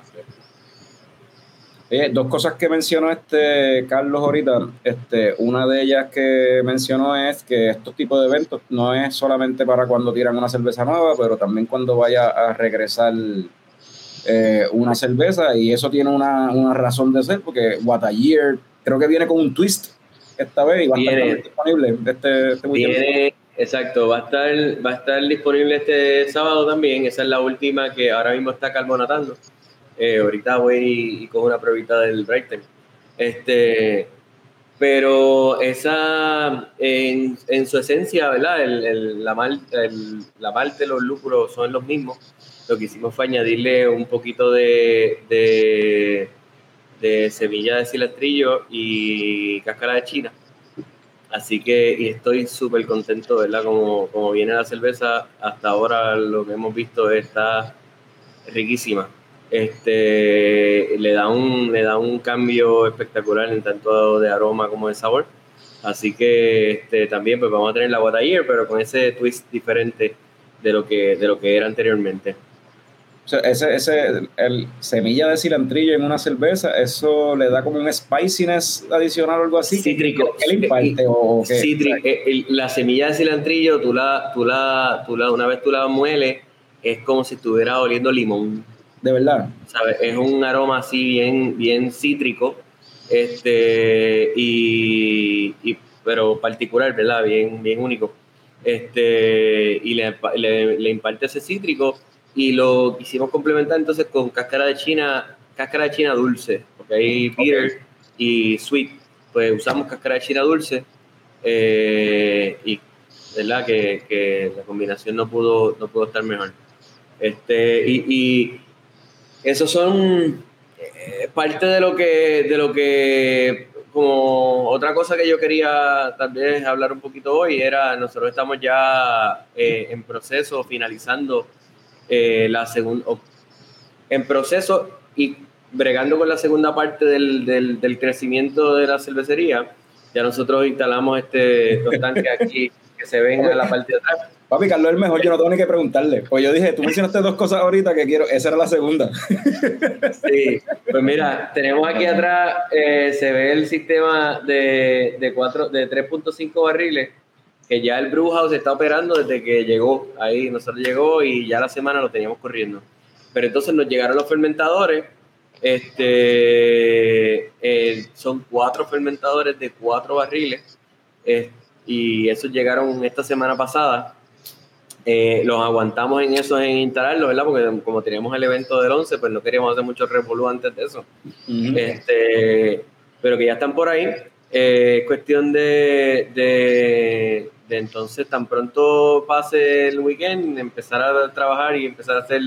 Oye, dos cosas que mencionó este Carlos ahorita. Este, una de ellas que mencionó es que estos tipos de eventos no es solamente para cuando tiran una cerveza nueva, pero también cuando vaya a regresar eh, una cerveza. Y eso tiene una, una razón de ser, porque What a Year creo que viene con un twist esta vez y va a estar disponible este, este weekend. Viene, exacto, va a estar, va a estar disponible este sábado también. Esa es la última que ahora mismo está carbonatando. Eh, ahorita voy y, y una pruebita del Brighton. Este, pero esa, en, en su esencia, ¿verdad? El, el- la, mal, el- la malte, los lúpulos son los mismos. Lo que hicimos fue añadirle un poquito de, de, de semilla de cilantrillo y cáscara de china. Así que y estoy súper contento, ¿verdad? Como, como viene la cerveza, hasta ahora lo que hemos visto está riquísima. Este, le, da un, le da un cambio espectacular en tanto de aroma como de sabor. Así que este, también pues vamos a tener la Year, pero con ese twist diferente de lo que, de lo que era anteriormente. O sea, ese, ese, el semilla de cilantrillo en una cerveza, eso le da como un spiciness adicional o algo así. Cítrico. ¿Qué le imparte? ¿O qué? Citri- eh, la semilla de cilantrillo, tú la, tú la, tú la, una vez tú la mueles, es como si estuviera oliendo limón. De verdad. ¿sabes? Es un aroma así bien, bien cítrico, este, y, y- pero particular, ¿verdad? Bien, bien único. Este, y le, le, le imparte ese cítrico y lo quisimos complementar entonces con cáscara de china, cáscara de china dulce, porque hay bitter y sweet, pues usamos cáscara de china dulce eh, y verdad que, que la combinación no pudo, no pudo estar mejor. Este, y, y esos son eh, parte de lo que, de lo que, como otra cosa que yo quería tal vez hablar un poquito hoy era, nosotros estamos ya eh, en proceso, finalizando eh, la segunda, en proceso y bregando con la segunda parte del, del, crecimiento de la cervecería. Ya nosotros instalamos este, tanques aquí que se ven a la parte de atrás. Papi, Carlos es el mejor, yo no tengo ni que preguntarle. Pues yo dije, tú mencionaste dos cosas ahorita que quiero, esa era la segunda. Sí, pues mira, tenemos aquí atrás, eh, se ve el sistema de, de, cuatro- de 3.5 barriles, que ya el Brew House está operando desde que llegó. Ahí nosotros llegó y ya la semana lo teníamos corriendo. Pero entonces nos llegaron los fermentadores. Este, eh, son cuatro fermentadores de cuatro barriles. eh, y esos llegaron esta semana pasada. Eh, los aguantamos en eso, en instalarlo, ¿verdad? Porque como teníamos el evento del 11, pues no queríamos hacer mucho revolú antes de eso. Este, pero que ya están por ahí. Eh, es cuestión de, de, de entonces, tan pronto pase el weekend, empezar a trabajar y empezar a hacer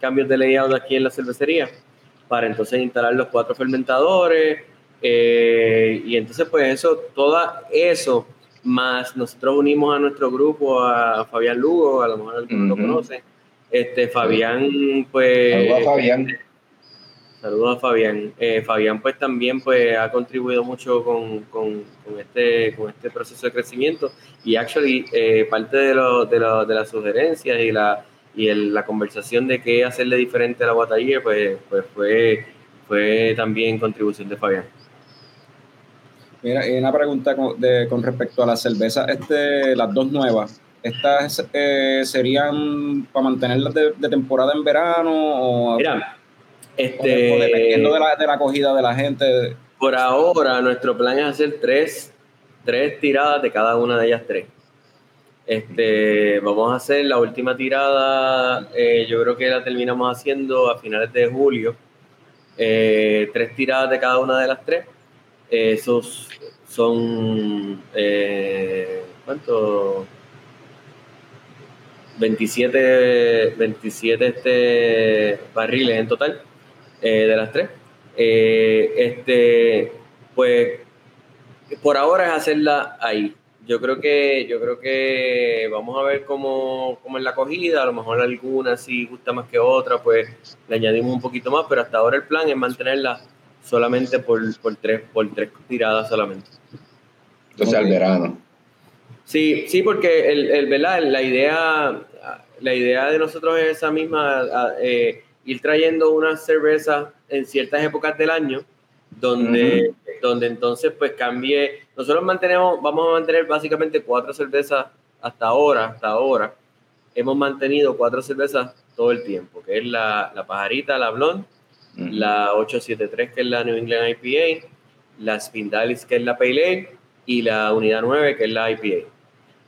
cambios de layout aquí en la cervecería para entonces instalar los cuatro fermentadores. eh, y entonces, pues eso, todo eso, más nosotros unimos a nuestro grupo a Fabián Lugo, a lo mejor algunos lo Ujú. conocen. Este, Fabián, pues. Saludos a Fabián. Saludos a Fabián. Eh, Fabián pues también pues ha contribuido mucho con, con- con este, con este proceso de crecimiento y actually eh, parte de, lo- de, lo- de las sugerencias y la y el- la conversación de qué hacerle diferente a la Guataller pues, pues fue, fue también contribución de Fabián. Mira, y una pregunta con, de- con respecto a las cervezas, este, las dos nuevas, ¿estas eh, serían para mantenerlas de, de temporada en verano o, Mira, o este, o dependiendo de la, de la acogida de la gente? Por ahora, nuestro plan es hacer tres, tres tiradas de cada una de ellas tres. Este, vamos a hacer la última tirada, eh, yo creo que la terminamos haciendo a finales de julio. Eh, tres tiradas de cada una de las tres. Esos son, eh, ¿cuánto? 27, 27 este, barriles en total eh, de las tres. Eh, este, pues por ahora es hacerla ahí. Yo creo que, yo creo que vamos a ver cómo, cómo es la acogida, a lo mejor alguna si gusta más que otra, pues le añadimos un poquito más, pero hasta ahora el plan es mantenerla solamente por, por tres, por tres tiradas solamente. Entonces al verano. Sí, sí, porque el, el, ¿verdad? la idea la idea de nosotros es esa misma, a- eh, ir trayendo unas cervezas en ciertas épocas del año, donde, donde entonces pues cambie. Nosotros mantenemos, vamos a mantener básicamente cuatro cervezas hasta ahora, hasta ahora. Hemos mantenido cuatro cervezas todo el tiempo, que es la, la pajarita, la blonde, La 873 que es la New England IPA, la Spindalis que es la Pale Ale y la Unidad 9 que es la IPA.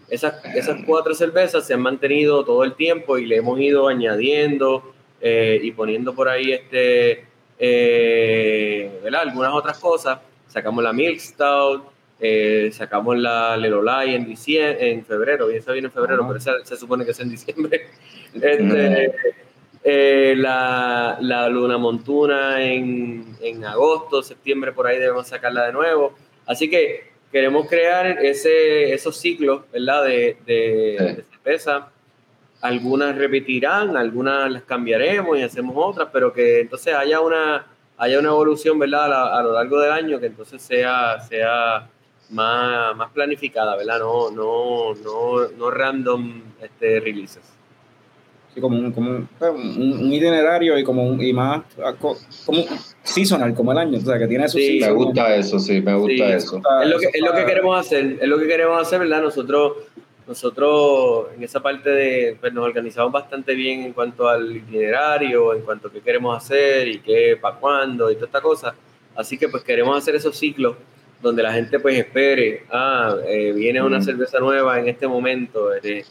Esas, esas cuatro cervezas se han mantenido todo el tiempo y le hemos ido añadiendo eh, y poniendo por ahí este, eh, ¿verdad? algunas otras cosas. Sacamos la Milk Stout, eh, sacamos la Lelolai en, diciembre, en febrero, y esa viene en febrero, Ajá. pero esa se supone que es en diciembre. Este, eh, la, la Luna Montuna en, en agosto, septiembre, por ahí debemos sacarla de nuevo. Así que queremos crear ese, esos ciclos, ¿verdad? De, de, Sí. de cerveza. Algunas repetirán, algunas las cambiaremos y hacemos otras, pero que entonces haya una, haya una evolución, ¿verdad? A, la- a lo largo del año que entonces sea, sea más, más planificada, ¿verdad? No, no, no, no random este, releases. Sí, como un, como un, un- un itinerario y como un, y más ah, co- como un seasonal, como el año, o sea, que tiene su Sí, Me gusta eso, sí, me gusta Sí, eso. Es lo, que, es lo que queremos hacer, es lo que queremos hacer, ¿verdad? Nosotros, nosotros en esa parte de, pues nos organizamos bastante bien en cuanto al itinerario, en cuanto a qué queremos hacer y qué, para cuándo y toda esta cosa. Así que pues queremos hacer esos ciclos donde la gente pues espere, ah, eh, viene una Ujú. cerveza nueva en este momento. eh,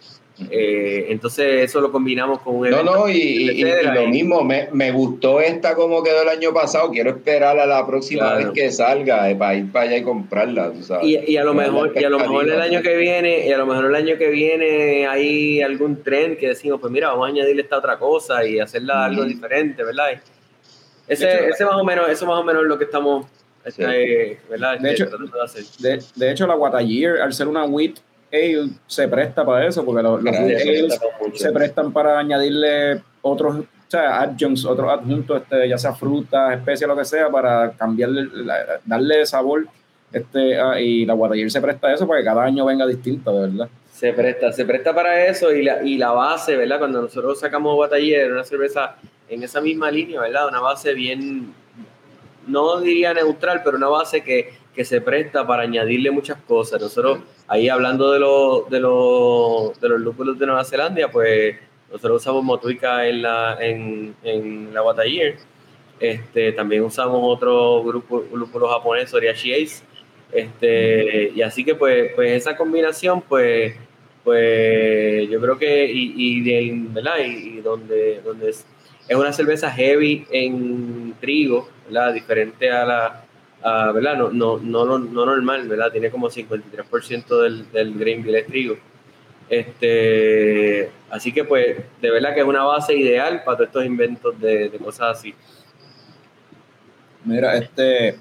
eh, entonces eso lo combinamos con un No, evento. no, y, y- y etcétera, lo y- mismo, me, me gustó esta como quedó el año pasado, quiero esperar a la próxima Claro. vez que salga eh, para ir para allá y comprarla, tú sabes. Y, y a lo mejor y a lo mejor el año que viene y a lo mejor el año que viene hay algún tren que decimos pues mira vamos a añadirle esta otra cosa y hacerla algo diferente verdad ese, hecho, ese más o menos eso más o menos es lo que estamos Sí. este, verdad De Este, hecho- tratando de De, de hecho, la Guatayer, al ser una wheat ale, se presta para eso, porque los, los se prestan para añadirle otros, o sea, adjuncts, otros adjuntos, este, ya sea frutas, especias, lo que sea, para cambiarle, la- darle sabor. Este, ah, y la Guatayer se presta a eso para que cada año venga distinta, de verdad. se presta se presta para eso y la, y la base verdad cuando nosotros sacamos Bataller una cerveza en esa misma línea verdad una base bien no diría neutral pero una base que, que se presta para añadirle muchas cosas nosotros ahí hablando de los de los de los lúpulos de Nueva Zelanda pues nosotros usamos Motuica en la en, en la Bataller este también usamos otro grupo lúpulo japonés Oriashi Ace este y así que pues pues esa combinación pues pues yo creo que, y, y, de- ¿verdad? Y, y donde, donde es, es una cerveza heavy en trigo, ¿verdad? Diferente a la, a, ¿verdad? No, no, no, no, no normal, ¿verdad? Tiene como 53% del, del grain bill es trigo. Este, así que pues, de verdad que es una base ideal para todos estos inventos de, de cosas así. Mira, este,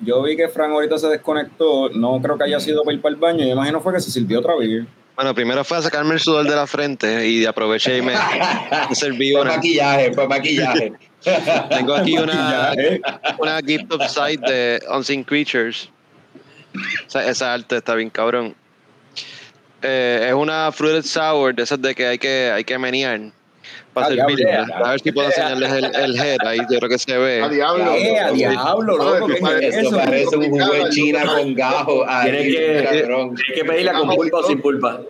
yo vi que Frank ahorita se desconectó, no creo que haya sido para ir para el baño, yo imagino fue que se sirvió otra vez. Bueno, primero fue a sacarme el sudor de la frente y aproveché y me, serví Fue una. maquillaje, fue maquillaje. Tengo aquí una, ¿eh? una gift of sight de Unseen Creatures. Esa, esa arte está bien cabrón. Eh, es una fruited sour de esas de que hay que, hay que menear para Ah, servir. diablo. A ver si puedo enseñarles el, el head. Ahí yo creo que se A ve. diablo. Eh, a diablo, loco, ¿qué es Eso eso? parece un jugo de China con gajo. Tienes ahí, que, tienes que pedirla con pulpa o sin pulpa.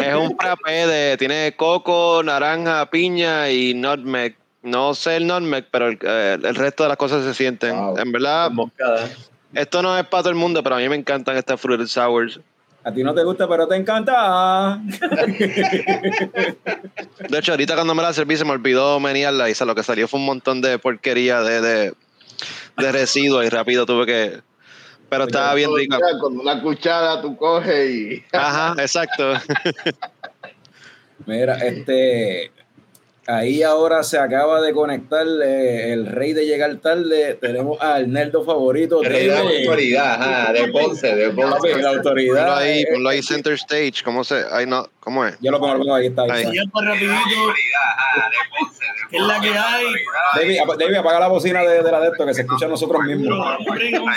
Es un frappé de. Tiene coco, naranja, piña y nutmeg. No sé el nutmeg, pero el, eh, el resto de las cosas se sienten. Wow. En verdad, esto no es para todo el mundo, pero a mí me encantan estas fruited sours. A ti no te gusta, pero te encanta. De hecho, ahorita cuando me la serví se me olvidó menearla y lo que salió fue un montón de porquería de, de, de residuos y rápido tuve que... Pero estaba bien rica. Con una cuchara tú coges y. Ajá, exacto. Mira, este, ahí ahora se acaba de conectar eh, el rey de llegar tarde. Tenemos al nerdo favorito. Rey de la David. autoridad, ajá, de Ponce, de Ponce. la Ponlo autoridad. ahí, eh, ponlo ahí center stage. ¿Cómo se...? Ay, no, ¿cómo es? Yo lo pongo, lo pongo ahí, está ahí. Ahí. está. Ya para rapidito, ¿qué es la que hay? David, David, apaga la bocina de, de la de esto que se escucha a nosotros mismos.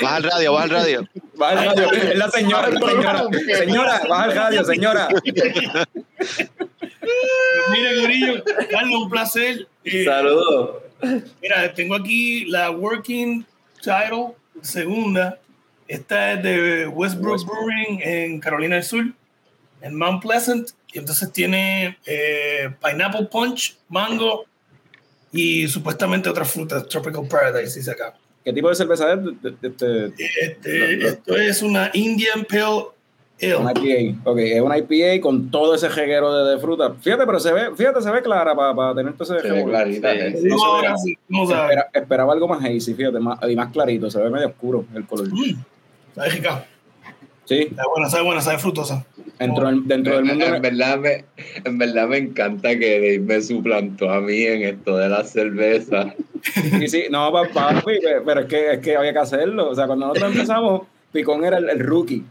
Baja el radio, baja el radio. Baja el radio. Es la señora, es la señora. Señora, baja el radio, señora. Mira, Gorillo, Carlos, un placer. Eh, Saludos. Mira, tengo aquí la Working Title segunda. Esta es de Westbrook Brewing en Carolina del Sur, en Mount Pleasant. Y entonces tiene eh, Pineapple Punch, Mango y supuestamente otras frutas, Tropical Paradise, dice acá. ¿Qué tipo de cerveza es? Este, esto es una Indian Pale Una. IPA. Ok, es una IPA con todo ese jeguero de, de fruta. Fíjate, pero se ve, fíjate, se ve clara para tener todo ese Se ve jeguero. clarita. Sí. eh. Sí. Espera- esperaba algo más hazy, fíjate, más, y más clarito, se ve medio oscuro el color. Mm, sabe rica. Sí, Sabe buena, sabe buena, sabe frutosa. dentro del, dentro del mundo. En verdad, me, en verdad me encanta que Dave me suplantó a mí en esto de la cerveza. Sí, sí, no, pa- papi, pe- pero es que, es que había que hacerlo. O sea, cuando nosotros empezamos, Picón era el, el rookie.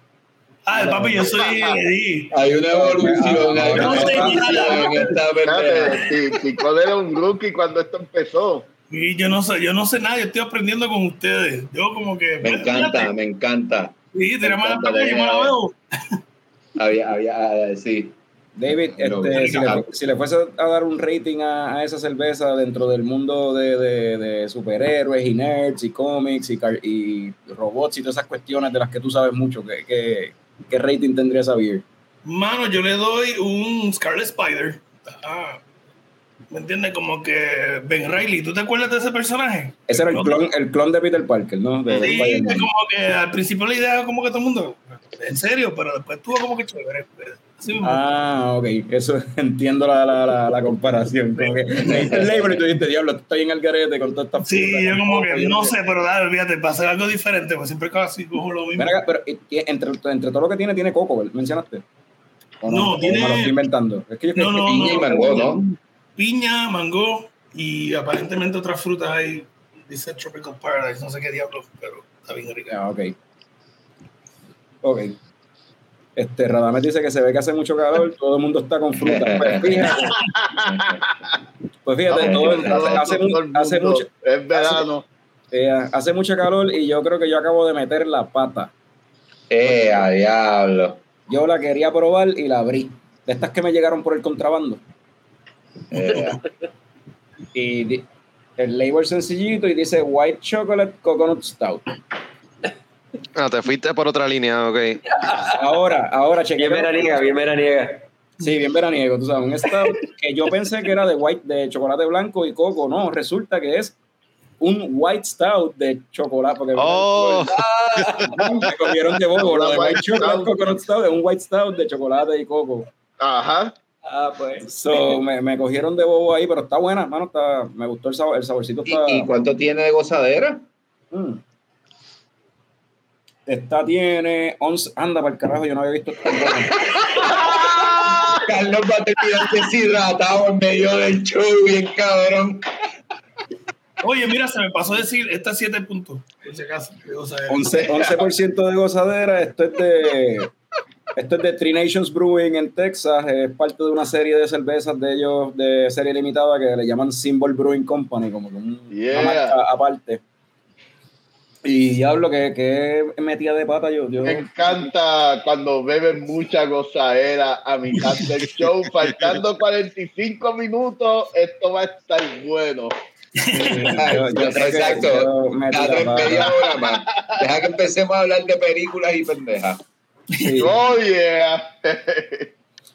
Ah, papi, yo soy Eddie. Hay una evolución, hay No una sé evolución esta Cod era un rookie cuando esto empezó. Y yo no sé, yo no sé nada, yo estoy aprendiendo con ustedes. Yo como que. Me encanta, me encanta. Sí, tenemos la encanta, parte que yo me la veo. Había, había, eh, sí. David, No, este, si, le, si le fuese a dar un rating a, a esa cerveza dentro del mundo de, de- de superhéroes y nerds y cómics y, y robots y todas esas cuestiones de las que tú sabes mucho, ¿qué, qué, qué rating tendría esa beer? Mano, yo le doy un Scarlet Spider. Ah, ¿Me entiendes? Como que Ben Riley. ¿Tú te acuerdas de ese personaje? Ese era el clon, el clon de Peter Parker, ¿no? De- Sí, como que al principio la idea como que todo el mundo, en serio, pero después estuvo como que chévere. Mismo. Ah, ok, eso entiendo la, la, la, la comparación. Como que el label y tú dijiste, diablo, estoy en el garete con toda esta Sí, yo como que no sé. pero dale, olvídate, para hacer algo diferente, pues siempre casi cojo lo mismo. Acá, pero entre, entre todo lo que tiene, tiene coco, ¿verdad? ¿mencionaste? ¿O No, ¿O tiene- me lo estoy inventando. Es que yo No, no, Piña y no. mango, ¿no? Piña, mango y aparentemente otras frutas hay. Dice Tropical Paradise, no sé qué diablos, pero está bien rica. Ah, ok. Ok. Este, Radamés dice que se ve que hace mucho calor, todo el mundo está con fruta. Pues fíjate, pues fíjate, todo- hace, hace el hace mundo, mucho, Es verano. eh, hace mucho calor y yo creo que yo acabo de meter la pata. Eh, a diablo. Yo la quería probar y la abrí. De estas que me llegaron por el contrabando. Eh, Y di- el label sencillito y dice White Chocolate Coconut Stout. Ah, te fuiste por otra línea, ok. Ahora, ahora chequeé. Bien veraniega, bien veraniega. Sí, bien veraniego, tú sabes, un stout que yo pensé que era de white, de chocolate blanco y coco, no, resulta que es un white stout de chocolate. Porque Oh. me cogieron de bobo. Lo de white white chocolate stout. coconut stout es un white stout de chocolate y coco. Ajá. Ah, pues. So, me, me cogieron de bobo ahí, pero está buena, mano. Está, me gustó el sabor, el saborcito. ¿Y, Está, y cuánto tiene de gozadera? Mm. Esta tiene 11. Anda, para el carajo, yo no había visto esta. Carlos va a terminar deshidratado en medio del show, bien cabrón. Oye, mira, se me pasó a decir, esta 7 puntos, por si acaso. O sea, 11%, 11% de gozadera. Esto es de. Esto es de Three Nations Brewing en Texas. Es parte de una serie de cervezas de ellos de serie limitada que le llaman Symbol Brewing Company, como que un- Yeah. una marca aparte. Y diablo, que, que metida de pata yo. yo Me encanta cuando beben mucha gozadera a mitad del show. Faltando 45 minutos, esto va a estar bueno. yo- yo Exacto. Deja que empecemos a hablar de películas y pendejas. Sí. Oh, yeah.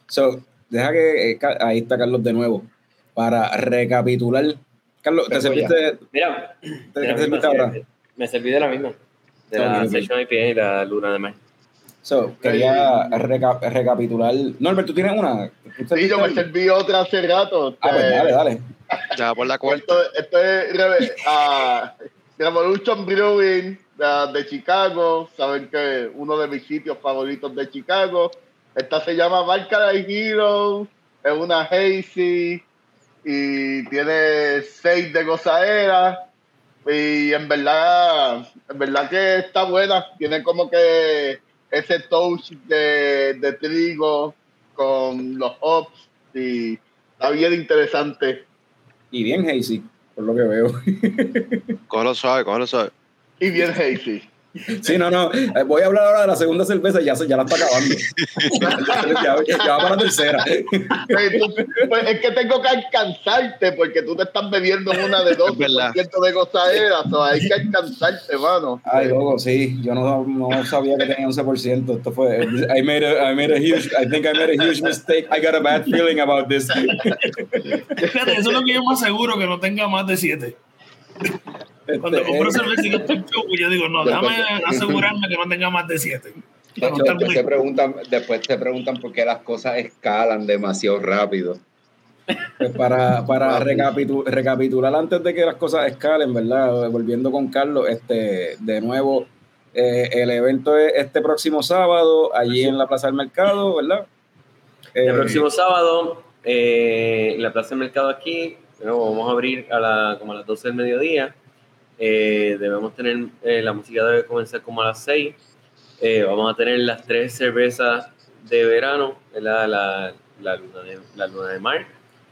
So, deja que eh, ahí está Carlos de nuevo para recapitular. Carlos, ¿te serviste, Mira, te, de te la misma, serviste ahora? me serví de la misma. De la Ok, ok. Session IPA y la Luna de Mar. So, quería reca- recapitular. Norbert, ¿tú tienes una? ¿Tú Sí, yo me serví otra hace rato. Ah, pues Eh, dale, dale. Ya por la cuarta. Esto, esto es ah, Revolution Brewing de, de Chicago. Saben que uno de mis sitios favoritos de Chicago. Esta se llama Valkyrie Hero. Es una Hazy. Y tiene seis de gozadera. Y en verdad, en verdad que está buena. Tiene como que ese touch de, de trigo con los hops. Y está bien interesante. Y bien hazy, por lo que veo. Cógelo suave, cógelo suave. Y bien hazy. Sí, no, no. eh, Voy a hablar ahora de la segunda cerveza, ya, se- ya la está acabando. ya, ya va para la tercera. Pues, tú- pues, es que tengo que alcanzarte porque tú te estás bebiendo una de dos de gozadera. So, hay que alcanzarte, mano. Ay, loco, sí. Yo no, no sabía que tenía 11%. Esto fue. I made, a, I made a huge. I think I made a huge mistake. I got a bad feeling about this. Fíjate, eso es lo que yo más seguro que no tenga más de 7. Cuando Este, compro eh, cerveza y estoy show, pues yo digo, no, déjame asegurarme que no tenga más de 7. Después te preguntan, después te preguntan por qué las cosas escalan demasiado rápido. Pues para, para recapitu- recapitular antes de que las cosas escalen, ¿verdad? Volviendo con Carlos, este, de nuevo, eh, el evento es este próximo sábado, allí en la Plaza del Mercado, ¿verdad? El Eh, próximo sábado, eh, en la Plaza del Mercado aquí, de nuevo, vamos a abrir a la, como a las 12 del mediodía. Eh, debemos tener, eh, la música debe comenzar como a las 6. Eh, vamos a tener las tres cervezas de verano, ¿verdad? La, la, luna de, la luna de mar,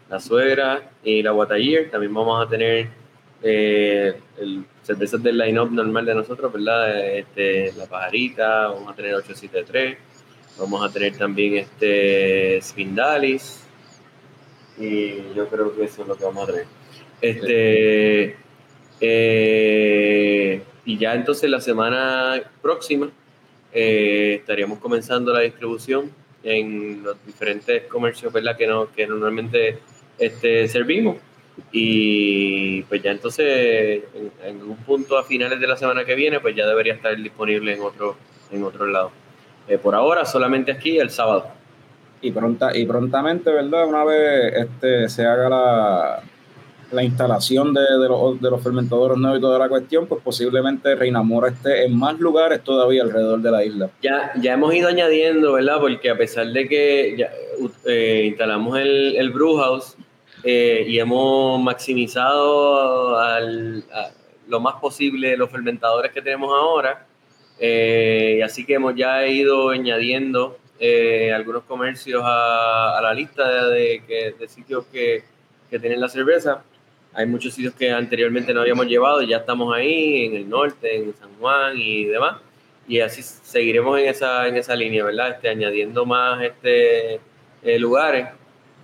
la suegra y la Guatayir. También vamos a tener eh, el, cervezas del line-up normal de nosotros, ¿verdad? Este, la pajarita, vamos a tener 873. Vamos a tener también este Spindalis. Y yo creo que eso es lo que vamos a tener. Este. Eh, y ya entonces la semana próxima eh, estaríamos comenzando la distribución en los diferentes comercios ¿verdad? Que, no, que normalmente este, servimos. Y pues ya entonces en, en algún punto a finales de la semana que viene pues ya debería estar disponible en otro, en otro lado. Eh, por ahora solamente aquí el sábado. y, pronta, y prontamente, ¿verdad? Una vez este, se haga la, la instalación de, de, los, de los fermentadores nuevos y toda la cuestión, pues posiblemente Reinamora esté en más lugares todavía alrededor de la isla. Ya, ya hemos ido añadiendo, ¿verdad? Porque a pesar de que eh, instalamos el, el brew house eh, y hemos maximizado lo más posible los fermentadores que tenemos ahora, eh, así que hemos ya ido añadiendo eh, algunos comercios a, la lista de, de, de sitios que, que tienen la cerveza. Hay muchos sitios que anteriormente no habíamos llevado y ya estamos ahí, en el norte, en San Juan y demás. Y así seguiremos en esa, en esa línea, ¿verdad? Este, añadiendo más este, eh, lugares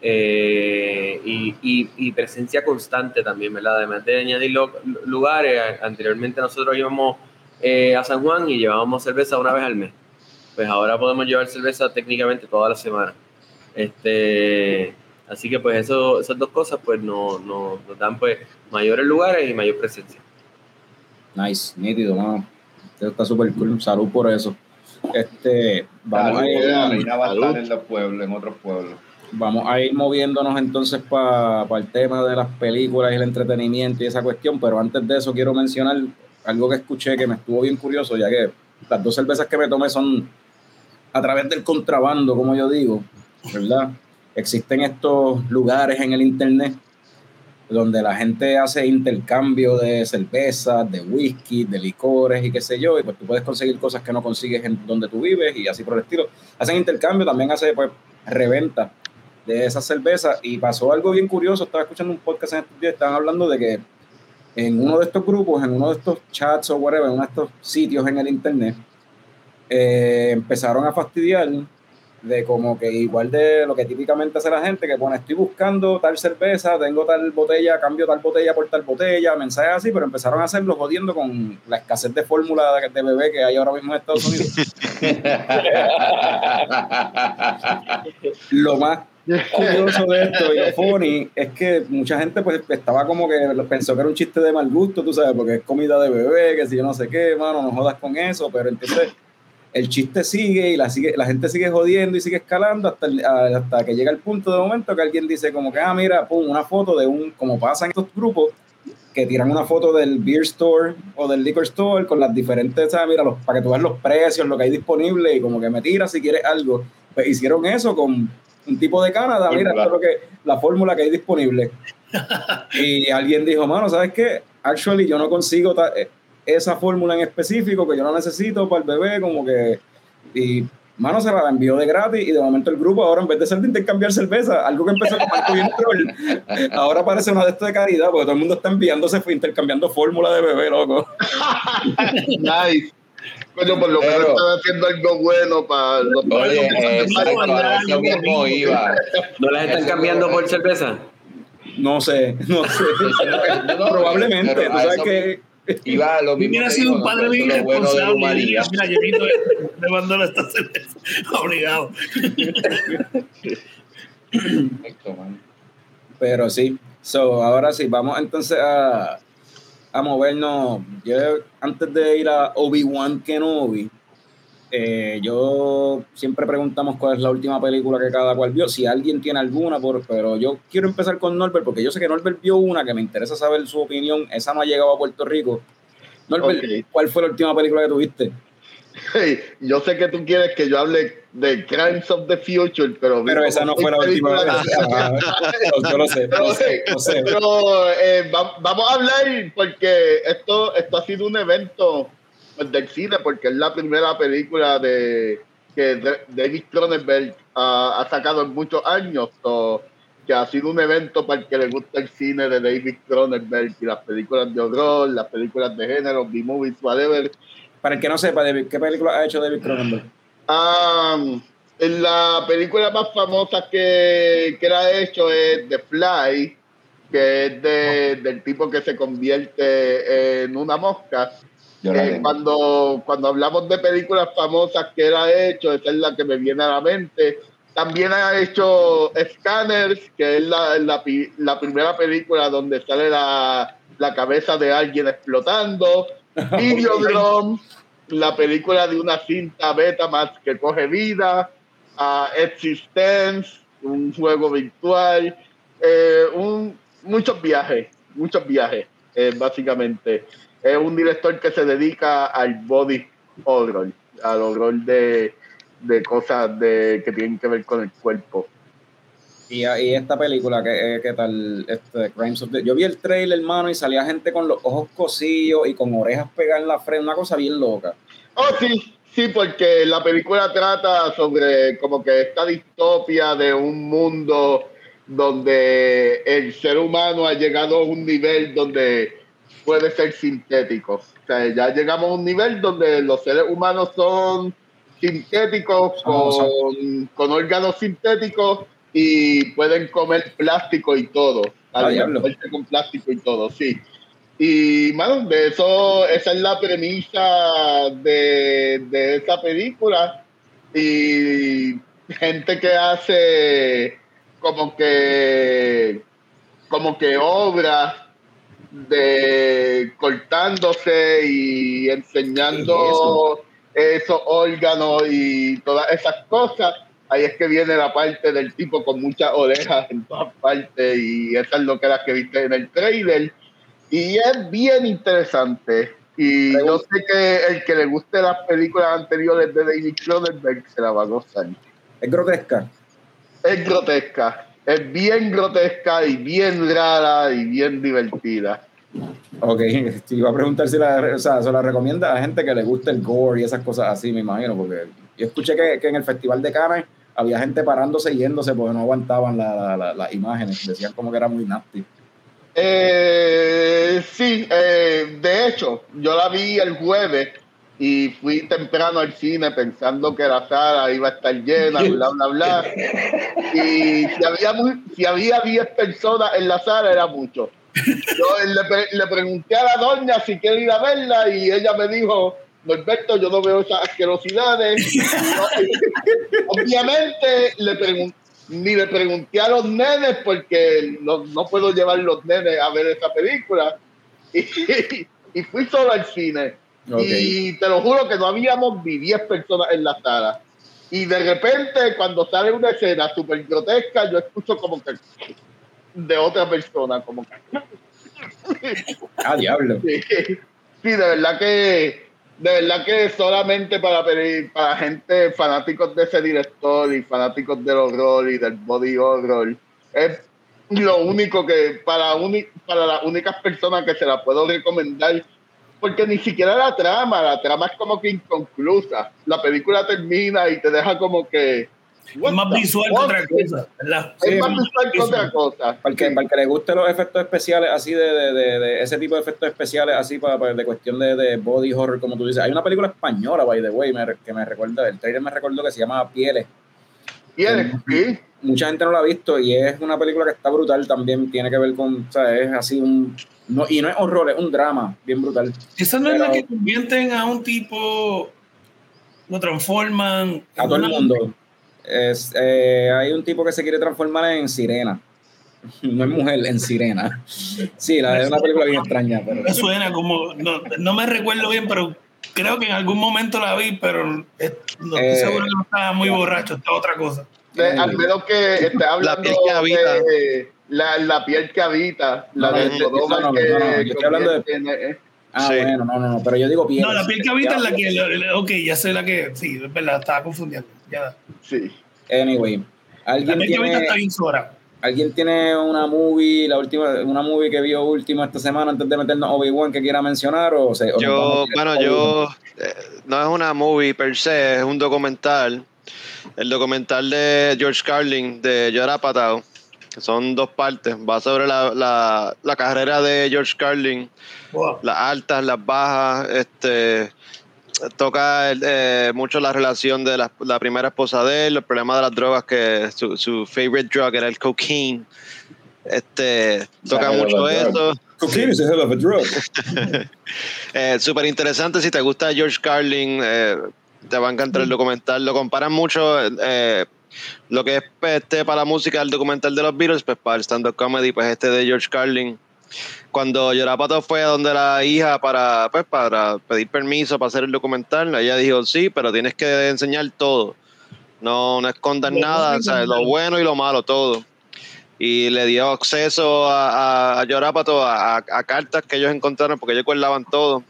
eh, y, y- y presencia constante también, ¿verdad? Además de añadir lo- lugares, anteriormente nosotros íbamos eh, a San Juan y llevábamos cerveza una vez al mes. Pues ahora podemos llevar cerveza técnicamente toda la semana. Este, así que pues eso, esas dos cosas pues no, no- nos dan pues mayores lugares y mayor presencia. Nice, nítido, mano. Esto está súper cool. Salud por eso. Este, vamos a ir, Karina va a estar en los pueblos, en otros pueblos. vamos a ir moviéndonos entonces para el tema de las películas y el entretenimiento y esa cuestión, pero antes de eso quiero mencionar algo que escuché que me estuvo bien curioso, ya que las dos cervezas que me tomé son a través del contrabando, como yo digo, ¿verdad? Existen estos lugares en el internet donde la gente hace intercambio de cervezas, de whisky, de licores y qué sé yo, y pues tú puedes conseguir cosas que no consigues en donde tú vives y así por el estilo. Hacen intercambio, también hace pues reventa de esas cervezas y pasó algo bien curioso, estaba escuchando un podcast en estos días, estaban hablando de que en uno de estos grupos, en uno de estos chats o whatever, en uno de estos sitios en el internet, eh, empezaron a fastidiar de como que igual de lo que típicamente hace la gente, que pone estoy buscando tal cerveza, tengo tal botella, cambio tal botella por tal botella, mensajes así, pero empezaron a hacerlo jodiendo con la escasez de fórmula de, de bebé que hay ahora mismo en Estados Unidos. lo más curioso de esto y lo funny es que mucha gente pues estaba como que pensó que era un chiste de mal gusto, tú sabes, porque es comida de bebé, que si yo no sé qué, mano, no jodas con eso, pero entonces el chiste sigue y la, sigue, la gente sigue jodiendo y sigue escalando hasta, el- hasta que llega el punto de momento que alguien dice como que, ah, mira, pum, una foto de un, como pasa en estos grupos, que tiran una foto del beer store o del liquor store con las diferentes, ¿sabes? Mira, los, para que tú veas los precios, lo que hay disponible y como que me tiras si quieres algo. Pues hicieron eso con un tipo de Canadá, mira, esto es lo que, la fórmula que hay disponible. Y alguien dijo, mano, ¿sabes qué? Actually, yo no consigo ta- eh, esa fórmula en específico que yo la necesito para el bebé, como que. Y, mano, se la envió de gratis y de momento el grupo, ahora en vez de ser de intercambiar cerveza, algo que empezó como algo bien troll, ahora parece una de esto de caridad, porque todo el mundo está enviándose, fue intercambiando fórmula de bebé, loco. Nice. Coño, por lo menos están haciendo algo bueno para los Oye, eh, eso mismo iba. ¿No las están cambiando por cerveza? No sé, no sé. Probablemente, tú sabes que. Iba a lo mismo Hubiera sido digo, un ¿no? padre Eso bien es lo bueno la. Mira, Llenito, le mandó esta cerveza. Obligado. Perfecto, man. Pero sí, so, ahora sí, vamos entonces a, a movernos. Yo, antes de ir a Obi-Wan Kenobi, eh, yo siempre preguntamos cuál es la última película que cada cual vio, si alguien tiene alguna, por, pero yo quiero empezar con Norbert, porque yo sé que Norbert vio una que me interesa saber su opinión, esa no ha llegado a Puerto Rico. Norbert, Ok. ¿cuál fue la última película que tuviste? Hey, yo sé que tú quieres que yo hable de Crimes of the Future, pero... Pero esa no fue la última vez. Yo lo sé, Pero, lo sé, lo sé. pero, eh, va- vamos a hablar porque esto, esto ha sido un evento pues, del cine, porque es la primera película de que David Cronenberg ha, ha sacado en muchos años, so, que ha sido un evento para el que le gusta el cine de David Cronenberg y las películas de horror, las películas de género, B-movies, whatever. Para el que no sepa, David, ¿qué película ha hecho David Cronenberg? Um, la película más famosa que, que él ha hecho es The Fly, que es de, del tipo que se convierte en una mosca. Eh, cuando, cuando hablamos de películas famosas que él ha hecho, esa es la que me viene a la mente. También ha hecho Scanners, que es la, la, la primera película donde sale la, la cabeza de alguien explotando. Videodrome, la película de una cinta Betamax que coge vida. ah, Existence, un juego virtual. eh, un, muchos viajes, muchos viajes, eh, básicamente. Es un director que se dedica al body horror, al horror de, de cosas de, que tienen que ver con el cuerpo. Y, y esta película, ¿qué, eh, qué tal? Este, Crimes of the- Yo vi el trailer, hermano, y salía gente con los ojos cosidos y con orejas pegadas en la frente, una cosa bien loca. Oh, sí, sí, porque la película trata sobre como que esta distopia de un mundo donde el ser humano ha llegado a un nivel donde puede ser sintético. O sea, ya llegamos a un nivel donde los seres humanos son sintéticos, con, con órganos sintéticos y pueden comer plástico y todo. Ah, con plástico y todo, sí. Y, mano, de eso, esa es la premisa de, de esa película. Y gente que hace como que, como que obras de cortándose y enseñando esos órganos y todas esas cosas, ahí es que viene la parte del tipo con muchas orejas en todas partes y esa es lo que que viste en el trailer. Y es bien interesante. Y yo sé que el que le guste las películas anteriores de David Cronenberg se la va a gozar. Es grotesca. Es grotesca, es bien grotesca y bien rara y bien divertida. Ok, te iba a preguntar si la, o sea, se la recomienda a gente que le guste el gore y esas cosas así, me imagino, porque yo escuché que, que en el Festival de Cannes había gente parándose y yéndose porque no aguantaban la- la- la- las imágenes, decían como que era muy nasty. Eh, sí, eh, de hecho, yo la vi el jueves y fui temprano al cine pensando que la sala iba a estar llena, bla, bla, bla. Y si había, muy- si había 10 personas en la sala era mucho. Yo le, le pregunté a la doña si quiere ir a verla y ella me dijo, Norberto, yo no veo esas asquerosidades. Obviamente le pregun- ni le pregunté a los nenes porque no, no puedo llevar los nenes a ver esa película. Y, y fui solo al cine. Ok. Y te lo juro que no habíamos ni 10 personas en la sala. Y de repente, cuando sale una escena súper grotesca, yo escucho como que de otra persona, como que Ah, diablo. Sí, sí, de verdad que de verdad que solamente para peli- para gente fanáticos de ese director y fanáticos del horror y del body horror es lo único que para uni- para las únicas personas que se la puedo recomendar porque ni siquiera la trama, la trama es como que inconclusa. La película termina y te deja como que Es más visual que otra cosa, ¿verdad? Es Sí, más visual que otra cosa. Para el, que, para el que le guste los efectos especiales, así de, de, de- de ese tipo de efectos especiales, así para, para- de cuestión de, de body horror, como tú dices. Hay una película española, by the way, me- que me recuerda, el trailer me recordó que se llama Pieles. Y el- sí, Mucha gente no la ha visto y es una película que está brutal también. Tiene que ver con, o sea, es así un. No, y no es horror, es un drama bien brutal. Esa no es la que convierten a un tipo, lo transforman. A todo el mundo. Es, eh, hay un tipo que se quiere transformar en sirena. No es mujer, en sirena. Sí, la, es una película bien extraña, pero. Me suena como, no, no me recuerdo bien, pero creo que en algún momento la vi, pero no estoy Eh, seguro que no estaba muy borracho, está otra cosa. de- al menos que esté hablando piel que habita. de la, la piel que habita, la de no, Sodoma no, no, que estoy hablando de- en- Ah, Sí. bueno, no, no, no, pero yo digo piel. No, la piel que habita es la que, ok, ya sé la que, sí, es verdad, estaba confundiendo. Ya. Sí. Anyway, La ¿alguien piel que habita está bien suave. ¿Alguien tiene una movie, la última, una movie que vio último esta semana antes de meternos a Obi-Wan que quiera mencionar? O se, o nos Yo, bueno, yo, eh, no es una movie per se, es un documental. El documental de George Carlin, de Llora Patao, que son dos partes. Va sobre la, la, la carrera de George Carlin, Wow. las altas, las bajas. Este, toca eh, mucho la relación de la, la primera esposa de él, los problemas de las drogas, que su, su favorite drug era el cocaine. Este, toca mucho eso. Cocaine is a hell of a drug. Eh, Súper interesante si te gusta George Carlin, eh, te va a encantar el documental. Lo comparan mucho eh, lo que es este, para la música, el documental de los Beatles, pues para el stand-up comedy, pues este de George Carlin. Cuando Yorapato fue a donde la hija para, pues, para pedir permiso para hacer el documental, ella dijo sí, pero tienes que enseñar todo. No, no escondas nada, o sea, lo bueno y lo malo, todo y le dio acceso a, a, a Yorapato a cartas que ellos encontraron, porque ellos guardaban todo.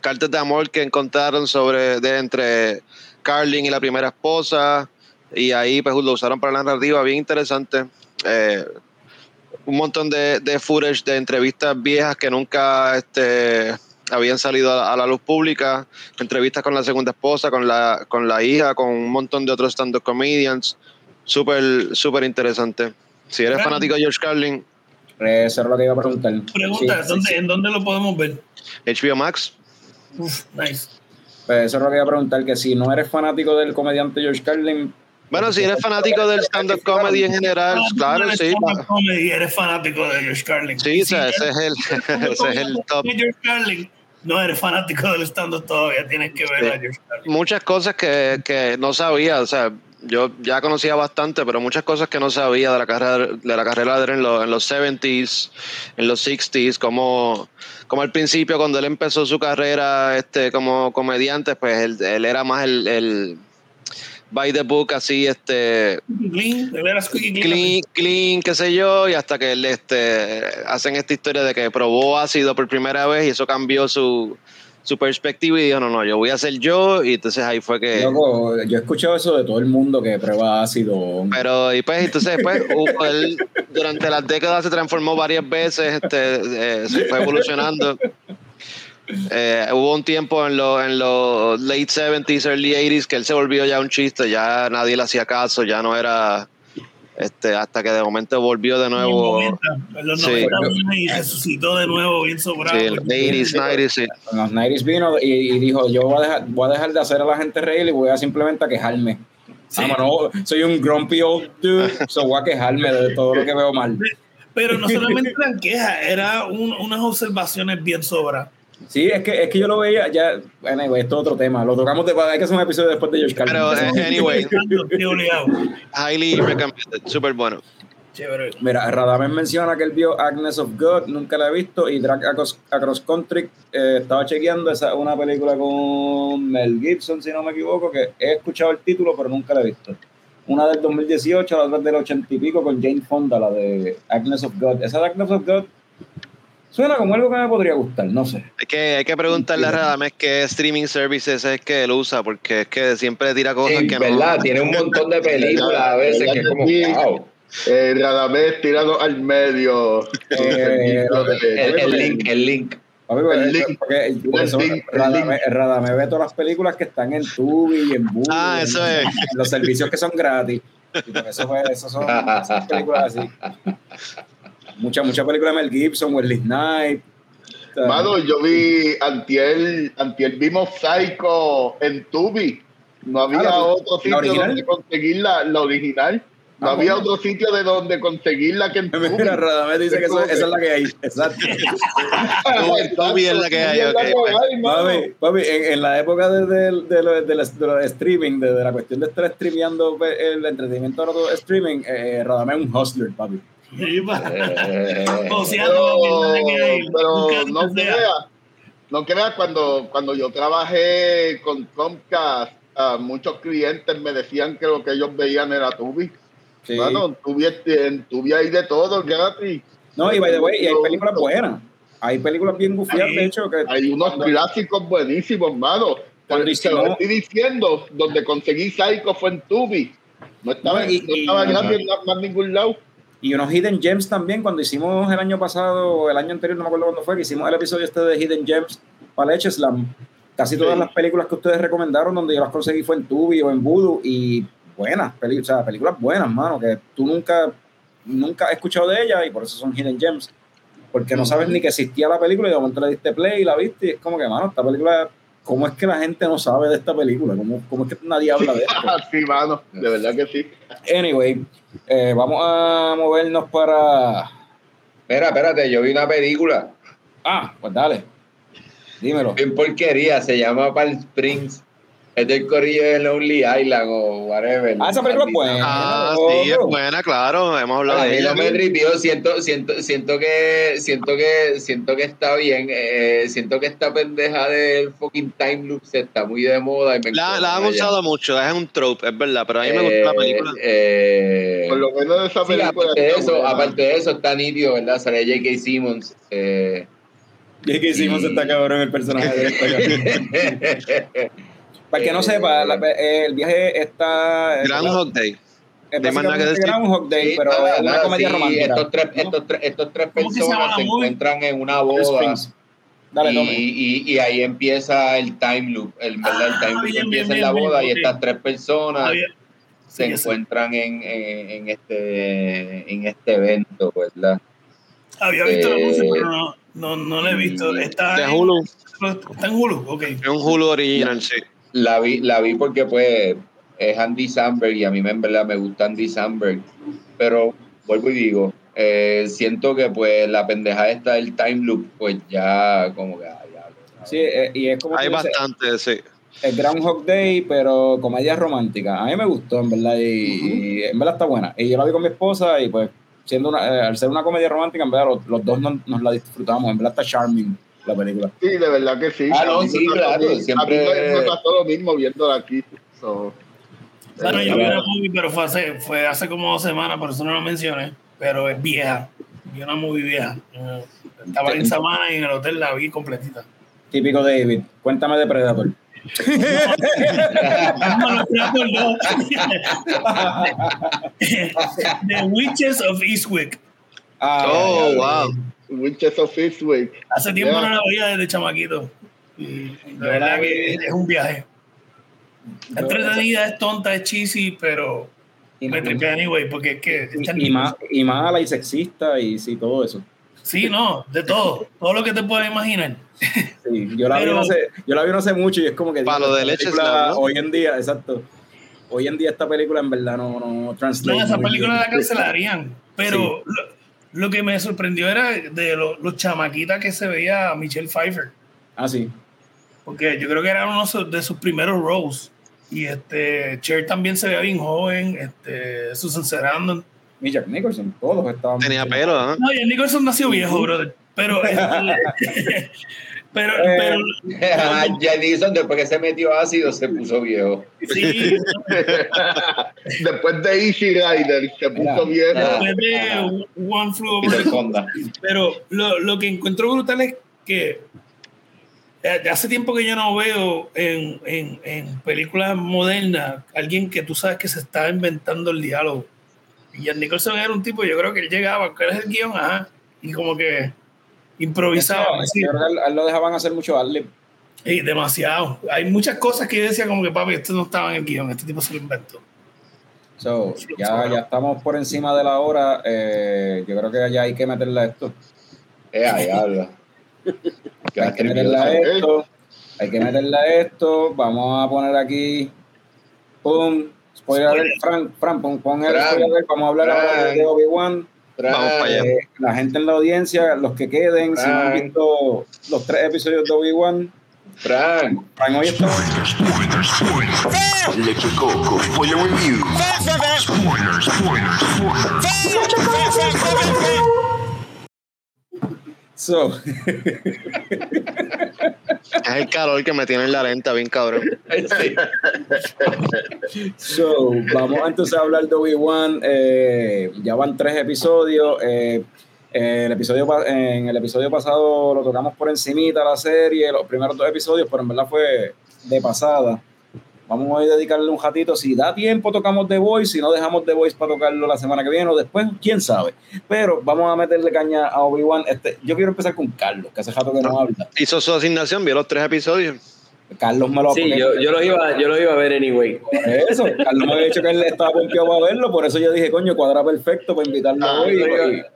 Cartas de amor que encontraron sobre de entre Carlin y la primera esposa, y ahí pues lo usaron para la narrativa, bien interesante. Eh, un montón de, de footage de entrevistas viejas que nunca este, habían salido a, a la luz pública, entrevistas con la segunda esposa, con la, con la hija, con un montón de otros stand-up comedians. Súper, súper interesante. Si eres fanático de George Carlin, Eso era lo que iba a preguntar. Pregunta, Sí, sí, ¿dónde, sí. ¿en dónde lo podemos ver? HBO Max, Uf, nice. Pues eso es lo que iba a preguntar, que si no eres fanático del comediante George Carlin... Bueno, si eres fanático del stand-up comedy en general, claro, Eres sí. comedy, eres fanático de George Carlin. Sí, ese es el, ese es el top. George Carlin, no eres fanático del stand-up todavía, tienes que ver a George Carlin. Muchas cosas que, que no sabía, o sea, yo ya conocía bastante, pero muchas cosas que no sabía de la carrera de la carrera de él en, los, en los 70s, en los 60s, como, como al principio cuando él empezó su carrera este como comediante, pues él, él era más el, el by the book así este Clean, clean. clean, clean, qué sé yo, y hasta que él, este, hacen esta historia de que probó ácido por primera vez y eso cambió su, su perspectiva y dijo, no, no, yo voy a ser yo, y entonces ahí fue que... Loco, yo he escuchado eso de todo el mundo que prueba ácido. Pero, y pues, entonces después, hubo- él durante las décadas se transformó varias veces, este, eh, se fue evolucionando. Eh, hubo un tiempo en los en los late 70s, early 80s que él se volvió ya un chiste, ya nadie le hacía caso, ya no era, este, hasta que de momento volvió de nuevo. 90, en los Sí. 90 vino y resucitó de nuevo bien sobrado. Sí, en los 80s, 90s, sí. En los 90 vino y, y dijo, yo voy a, dejar, voy a dejar de hacer a la gente reír y voy a simplemente a quejarme. Sí. Ah, mano, soy un grumpy old dude, so voy a quejarme de todo lo que veo mal. Pero no solamente eran quejas, era un- unas observaciones bien sobradas. Sí, es que, es que yo lo veía ya. Anyway, esto es otro tema. Lo tocamos después. Hay que hacer un episodio después de George Carlin. Pero, eh, anyway, highly recommended, súper bueno. Chévere. Mira, Radames menciona que él vio Agnes of God, nunca la he visto, y Drag Across, Across Country, eh, estaba chequeando, esa es una película con Mel Gibson, si no me equivoco, que he escuchado el título, pero nunca la he visto. Una del 2018, la otra del 80 y pico, con Jane Fonda, la de Agnes of God. Esa de Agnes of God suena como algo que me podría gustar, no sé. Hay que, hay que preguntarle a Radames qué streaming services es que él usa, porque es que siempre tira cosas Sí, que ¿verdad? no. Tiene un montón de películas a veces que es como, wow. Eh, Radamés tirado al medio. Eh, El, el link, el link. El link. porque link, ve todas las películas que están en Tubi y en Vudu, Ah, en- eso es. en los servicios que son gratis. Y por eso, fue- eso son esas películas así. Muchas muchas películas de Mel Gibson, Wesley Snipes. Mano, yo vi antier, antier vimos Psycho en Tubi. No había Ah, la- otro ¿la sitio donde conseguir la, la original. No Ah, había bueno. otro sitio de donde conseguirla que en Tubi. Mira, Radame dice que eso- esa es la que hay. Exacto. Tubi- es la que hay, Tubi es la ok, que pues. hay, mano. Papi, papi, en, en la época de, de, de, lo- de la- de lo de streaming, de, de la cuestión de estar streameando pues, el entretenimiento todo streaming, eh, Radame es un hustler, papi. Eh, O sea, pero, no, pero no creas, no cuando, cuando yo trabajé con Comcast, ah, muchos clientes me decían que lo que ellos veían era Tubi. Sí. Bueno, en Tubi, en Tubi hay de todo gratis. No, y by the way, y hay películas buenas. Hay películas bien gufiadas, de hecho, que Hay unos clásicos buenísimos, hermano. Cuando Te- te lo estoy diciendo, donde conseguí Psycho fue en Tubi. No estaba, No, y- no estaba y- gratis en más ningún lado. Y unos Hidden Gems también, cuando hicimos el año pasado o el año anterior, no me acuerdo cuándo fue, que hicimos el episodio este de Hidden Gems para Leche Slam. Casi todas Sí. las películas que ustedes recomendaron, donde yo las conseguí fue en Tubi o en Voodoo, y buenas, peli- o sea, películas buenas, mano, que tú nunca, nunca has escuchado de ellas y por eso son Hidden Gems. Porque no sabes ni que existía la película y de momento le diste play y la viste y es como que, mano, esta película, ¿cómo es que la gente no sabe de esta película? ¿Cómo, cómo es que nadie habla de esto? sí, mano, de verdad que sí. Anyway, eh, vamos a movernos para... Espera, espérate, yo vi una película Ah, pues dale. Dímelo. bien porquería, se llama Palm Springs. Es del corillo de Lonely Island o whatever. Ah, esa película es buena. Ah, Oh, sí, es buena, claro. Hemos hablado A de ella. me tripió, siento, siento, siento que, siento que, siento que está bien, eh, siento que esta pendeja del fucking time loop se está muy de moda y me La, la han usado mucho, es un trope, es verdad, pero a mí me gustó la Eh, película. eh, Por lo menos de esa sí, película. aparte de está eso, buena. aparte de eso está nítido, ¿verdad? Sale J.K. Simmons. Eh, que hicimos Y- esta cabrón el personaje de esta. Para el que no sepa, la- eh, el viaje está. Groundhog Day. Es de más nada que básicamente decir. Groundhog Day, sí, pero es una comedia sí, romántica. Estos tres, ¿no? estos tres, estos tres ¿Cómo que se llama personas la se movie? encuentran en una boda. Springs. Dale, y, y, y ahí empieza el time loop. El, ¿verdad? el Ah, time loop bien, empieza bien, en la bien, boda bien, y ok. estas tres personas se Sí, ya sé. encuentran en, en, en este en este evento, ¿verdad? Había visto la Eh, música, pero no, no, no la he visto. Está, De en, Hulu. está en Hulu, ok. Es un Hulu original, sí. La vi, la vi porque pues es Andy Samberg y a mí me- en verdad me gusta Andy Samberg, pero vuelvo y digo, eh, siento que pues la pendeja esta del time loop pues ya como que ya, Sí, eh, y es como Hay dices, bastante, sí. es Groundhog Day, pero comedia romántica. A mí me gustó, en verdad, y, y en verdad está buena. Y yo la vi con mi esposa y pues, siendo una, eh, al ser una comedia romántica, en verdad los, los dos nos, nos la disfrutamos. En verdad está charming la película. Sí, de verdad que sí. Ah, no, A mí sí, claro, a mí siempre- me- me pasó lo mismo viéndola aquí. So, Bueno, yo vi una movie, pero fue hace, fue hace como dos semanas, por eso no lo mencioné. Pero es vieja. Vi una movie vieja. Eh, Estaba en Sabana y en el hotel la vi completita. Típico David. Cuéntame de Predator. No. The Witches of Eastwick. Ah, Oh, wow. Of Eastwick. Hace tiempo Yeah. no la veía desde chamaquito. Y de verdad la vi- que es un viaje. Es entretenida, es tonta, es cheesy, pero Y, me tripea anyway, porque es que y- y mala y sexista y sí, todo eso. Sí, no, de todo. Todo lo que te puedas imaginar. Sí, yo, la vi Pero- no hace, yo la vi no hace mucho y es como que... Palo digo, de leche ¿no? Hoy en día, exacto. Hoy en día esta película en verdad no, no translate. No, esa película la bien. cancelarían. Pero lo, lo que me sorprendió era de lo- los chamaquitas que se veía Michelle Pfeiffer. Ah, sí. Porque yo creo que era uno de sus primeros roles. Y este Cher también se veía bien joven. Este, Susan Sarandon. Y Jack Nicholson, todos estaban... Tenía pelo, ¿ah? No, y Nicholson nació viejo, brother. Pero. este, pero, Eh, pero. Ah, Janison, después que se metió ácido, se puso viejo. Sí, Después de Easy Rider se puso viejo. después de One Flew Over. Pero lo, lo que encuentro brutal es que eh, hace tiempo que yo no veo en, en, en películas modernas alguien que tú sabes que se está inventando el diálogo. Y Jan Nicholson era un tipo, yo creo que él llegaba, ¿cuál es el guion? Ajá, y como que improvisaba. así. Yo creo que a él- a él lo dejaban hacer mucho darle. Y demasiado. Hay muchas cosas que yo decía como que, papi, esto no estaba en el guion, este tipo se lo inventó. So, ya, ya estamos por encima de la hora. eh, yo creo que ya hay que meterle a esto. Eh, ahí habla. Hay que meterle a esto. Hay que meterle a esto. Vamos a poner aquí. Pum. Spoiler alert. Fran, Fran, pon, pon el spoiler alert. Vamos a hablar ahora de Obi-Wan. Vamos para allá. Eh, la gente en la audiencia, los que queden, si no han visto los tres episodios de Obi-Wan, Frank, Fran, hoy está. Spoiler, spoiler. Electric Coco, spoiler review. Spoiler, spoiler, spoiler. So, Es el calor que me tiene en la lenta, bien cabrón. sí. So, vamos entonces a hablar de Obi-Wan. Eh, ya van tres episodios. Eh, el episodio en el episodio pasado lo tocamos por encimita la serie, los primeros dos episodios, pero en verdad fue de pasada. Vamos a dedicarle un ratito. Si da tiempo, tocamos The Voice. Si no, dejamos The Voice para tocarlo la semana que viene o después, quién sabe. Pero vamos a meterle caña a Obi-Wan. Este, yo quiero empezar con Carlos, que hace rato que no habla. Hizo su asignación, vio los tres episodios. Carlos me lo Sí, yo, yo, lo iba, yo lo iba a ver anyway. Eso, Carlos me había dicho que él estaba pompeado para verlo, por eso yo dije, coño, cuadra perfecto para invitarlo Ah, hoy. yo, lo y- iba,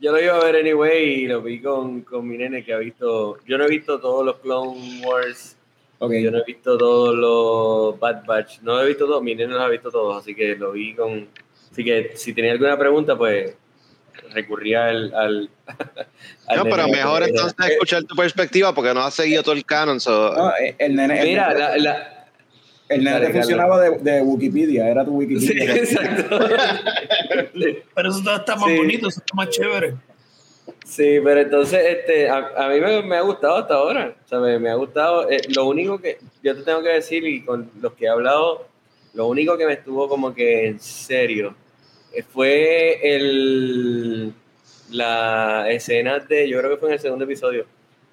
yo lo iba a ver anyway y lo vi con, con mi nene que ha visto. Yo no he visto todos los Clone Wars, ok, yo no he visto todos los Bad Batch, no he visto todos, mi nene los ha visto todos, así que lo vi con. Así que si tenía alguna pregunta, pues recurría al. al, al No, pero mejor entonces escuchar tu perspectiva porque no has seguido todo el canon. so- No, eh, el nene, el Mira, nene- la, la, el nene Dale, te funcionaba de, de Wikipedia, era tu sí, Wikipedia. exacto. Pero eso está, está más Sí. bonito, eso está más chévere. Sí, pero entonces este, a, a mí me, me ha gustado hasta ahora. O sea, me, me ha gustado. eh, lo único que yo te tengo que decir, y con los que he hablado, lo único que me estuvo como que en serio eh, fue el, la escena de, yo creo que fue en el segundo episodio,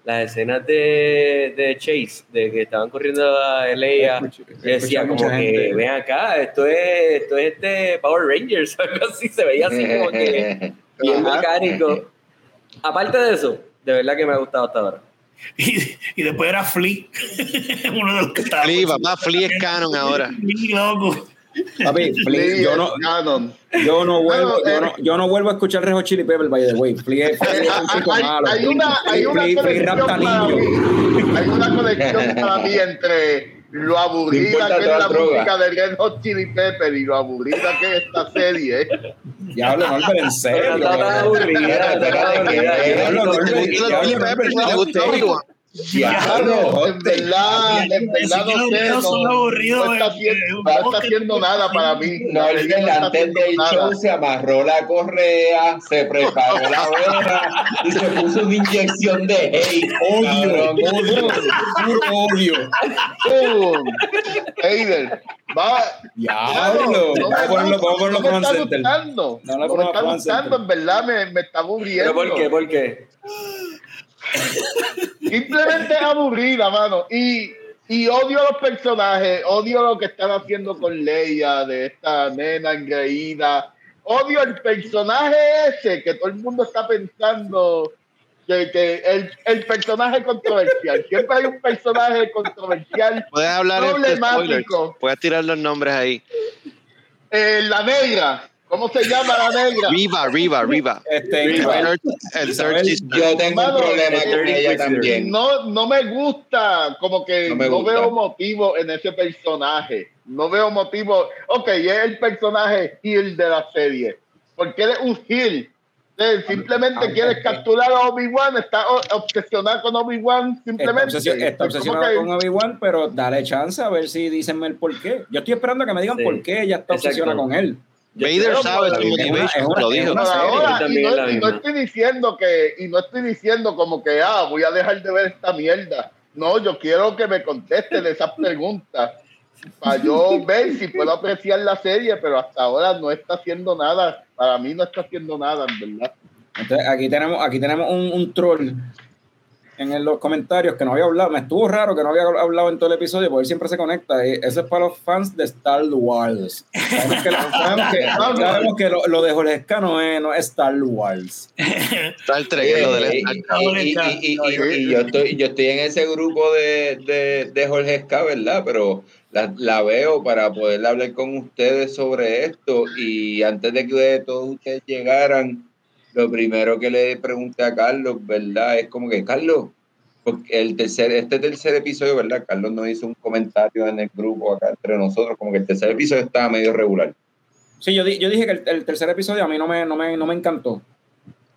las escenas de, de Chase, de que estaban corriendo a. Escuché- Yo decía como mucha que, gente. ven acá, esto es, esto es este Power Rangers, algo así, se veía así como que bien mecánico. Aparte de eso, de verdad que me ha gustado hasta ahora. Y, y después era Flea, uno de los que estaba. Flea, papá, Flea es canon ahora. Flea, loco. Papi, Flea, yo es no, canon. yo no vuelvo, Bueno, yo no, yo no vuelvo a escuchar Rejo Chili Pepper, by the way. Flea, Flea es un chico hay, malo. hay una, hay una conexión para mí, hay una conexión para mí entre lo aburrida que es la droga. música de Red Hot Chili Pepper y lo aburrida que es esta serie. Diablo, no, pero en serio. Pero está tan aburrida, está tan aburrida. Diablo, no, ¿Te no, gusta diablo, en verdad, en verdad no sé, no, está en- haciendo, no está nada para mí. No, el haciendo del show se amarró la correa, se preparó la vela y se puso una inyección de hate. Odio, odio, puro odio. ¡Pum! Eider, va. Diablo. Vamos a ponerlo, vamos a ponerlo no me con está gustando. No, no, No me está gustando, en verdad me, me está aburriendo. ¿Pero por qué? ¿Por qué? Simplemente es aburrida, mano. Y, y odio los personajes, odio lo que están haciendo con Leia, de esta nena engreída. Odio el personaje ese que todo el mundo está pensando que, que el, el personaje controversial. Siempre hay un personaje controversial. Puedes hablar. Problemático. Puedes tirar los nombres ahí. Eh, la negra. ¿Cómo se llama la negra? Riva, Riva, Riva. Este, El Riva. el season. Yo tengo un problema con ella también. No, no me gusta, como que No me veo motivo en ese personaje. No veo motivo. Ok, es el personaje heel de la serie. Porque eres un heel. Eh, Simplemente Ah, quieres capturar a Obi-Wan, está obsesionado con Obi-Wan, Está, simplemente. obsesio- está Es obsesionado que- con Obi-Wan, pero dale chance a ver si dicen el por qué. Yo estoy esperando a que me digan Sí. por qué ella está obsesionada con él. Vader creo sabe su motivation, lo dijo. y no, estoy diciendo que, y no estoy diciendo como que, ah, voy a dejar de ver esta mierda. No, yo quiero que me contesten esas preguntas para yo ver si puedo apreciar la serie, pero hasta ahora no está haciendo nada. Para mí no está haciendo nada, en verdad. Entonces, aquí tenemos, aquí tenemos un, un troll en los comentarios que no había hablado. Me estuvo raro que no había hablado en todo el episodio, porque él siempre se conecta. Y eso es para los fans de Star Wars. Sabemos que, sabemos que, sabemos que lo, lo de Jorge Escano es, no es Star Wars. Star Trek, es lo del Eh, Star Trek. y- y- y yo estoy yo estoy en ese grupo de, de, de Jorge Esca, ¿verdad? Pero la, la veo para poder hablar con ustedes sobre esto y antes de que todos ustedes llegaran, lo primero que le pregunté a Carlos, ¿verdad? Es como que, Carlos, porque el tercer, este tercer episodio, ¿verdad? Carlos nos hizo un comentario en el grupo acá entre nosotros, como que el tercer episodio estaba medio regular. Sí, yo, di- yo dije que el, el tercer episodio a mí no me, no me, no me encantó.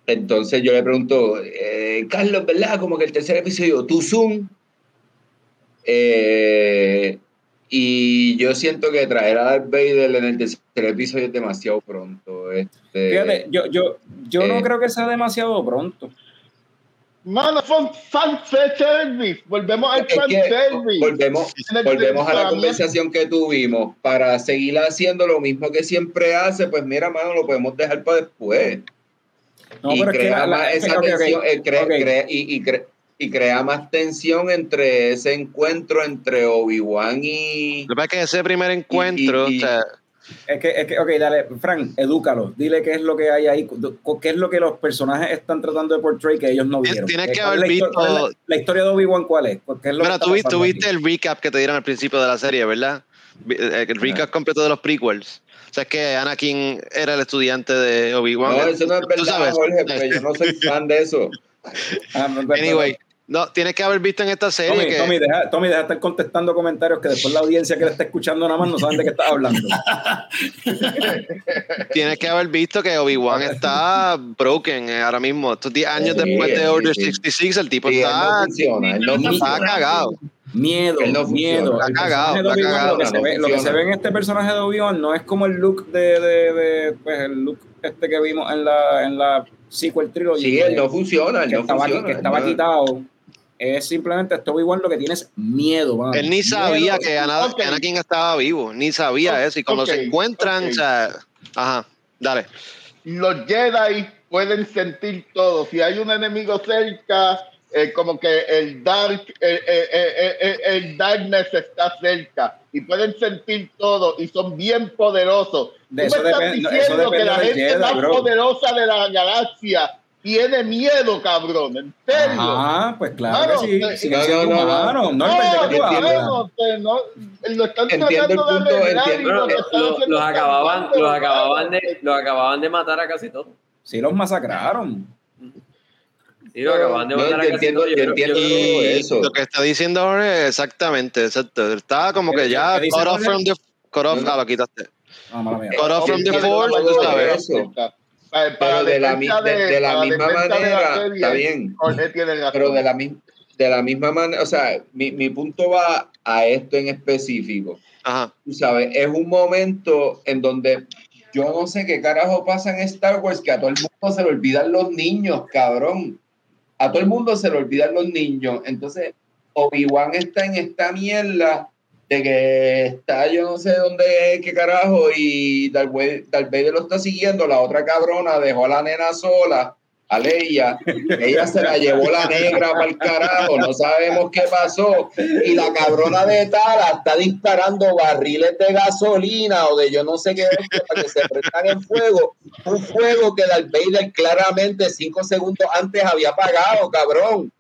Entonces yo le pregunto, eh, Carlos, ¿verdad? Como que el tercer episodio, tu Zoom. Eh, y yo siento que traer a Darth Vader en el tercer episodio es demasiado pronto. Este, Fíjate, yo, yo, yo no eh. creo que sea demasiado pronto. Mano, fan, fan service. Volvemos al fan service. volvemos, volvemos a la conversación que tuvimos. Para seguir haciendo lo mismo que siempre hace, pues mira, mano, lo podemos dejar para después. No, y pero es que crea la- la- más esa ok, ok, tensión, eh, y, y y crea más tensión entre ese encuentro entre Obi-Wan y, Lo que pasa es que ese primer encuentro, y- o sea, Es que, es que, ok, dale, Frank, edúcalo. Dile qué es lo que hay ahí, qué es lo que los personajes están tratando de portray que ellos no vieron. tienes Eh, que ¿cuál es haber visto- La, la historia de Obi-Wan, ¿cuál es? ¿Qué es lo está tú, tú aquí? viste el recap que te dieron al principio de la serie, ¿verdad? Eh, El recap completo de los prequels. O sea, es que Anakin era el estudiante de Obi-Wan. No, eso no es verdad, sabes. Jorge, porque yo no soy fan de eso. Ah, no. Anyway, no, tienes que haber visto en esta serie Tommy, que Tommy, deja, Tommy, deja de estar contestando comentarios que después la audiencia que le está escuchando nada más no saben de qué estás hablando. tienes que haber visto que Obi-Wan está broken eh, ahora mismo. Estos 10 años Sí, después de Order sí. 66, el tipo Sí, él no está, funciona, él no Está está cagado. Miedo, no miedo. Está cagado, está Lo que, no se ve, lo que funciona. se ve en este personaje de Obi-Wan no es como el look de, de, de, pues el look este que vimos en la, en la sequel trilogy. Sí, él no funciona, él no estaba, funciona. que estaba quitado. Es simplemente este Obi-Wan lo que tiene es miedo. mano. Él ni sabía Miedo. que Ana- Ok. Anakin estaba vivo, ni sabía Ok, eso. Y cuando se ok, encuentran, o sea, ajá, dale. los Jedi pueden sentir todo. Si hay un enemigo cerca, eh, como que el dark, eh, eh, eh, eh, el darkness está cerca y pueden sentir todo y son bien poderosos. De Tú eso me estás depende- eso diciendo que la gente Jedi, más bro. poderosa de la galaxia tiene miedo, cabrón. En serio. Ah, pues claro Claro, que sí. eh, no, no, lo están Entiendo el tratando punto, entiendo. lo lo- los, acababan, los, acababan de, los acababan de matar a casi todos. Sí, los masacraron. Sí, los acababan de No, matar yo a casi entiendo- todos. yo entiendo Y eso. lo que está diciendo ahora es exactamente, exacto. Está como que ¿Qué- ya cut off from the cut off, ah, lo quitaste. Mía. Cut off from the force, tú sabes. Para, Pero de la, mi- defensa de, de la para misma la manera, serie, está bien. Pero de la, de la misma manera, o sea, mi, mi punto va a esto en específico. Ajá. Tú sabes, es un momento en donde yo no sé qué carajo pasa en Star Wars, que a todo el mundo se le olvidan los niños, cabrón. A todo el mundo se le olvidan los niños. Entonces, Obi-Wan está en esta mierda de que está, yo no sé dónde, qué carajo, y Vader Darth Vader lo está siguiendo. La otra cabrona dejó a la nena sola, a Leia. Ella se la llevó la negra para el carajo, no sabemos qué pasó. Y la cabrona de Tara está disparando barriles de gasolina o de yo no sé qué para que se prendan en fuego. Un fuego que Darth Vader claramente cinco segundos antes había apagado, cabrón.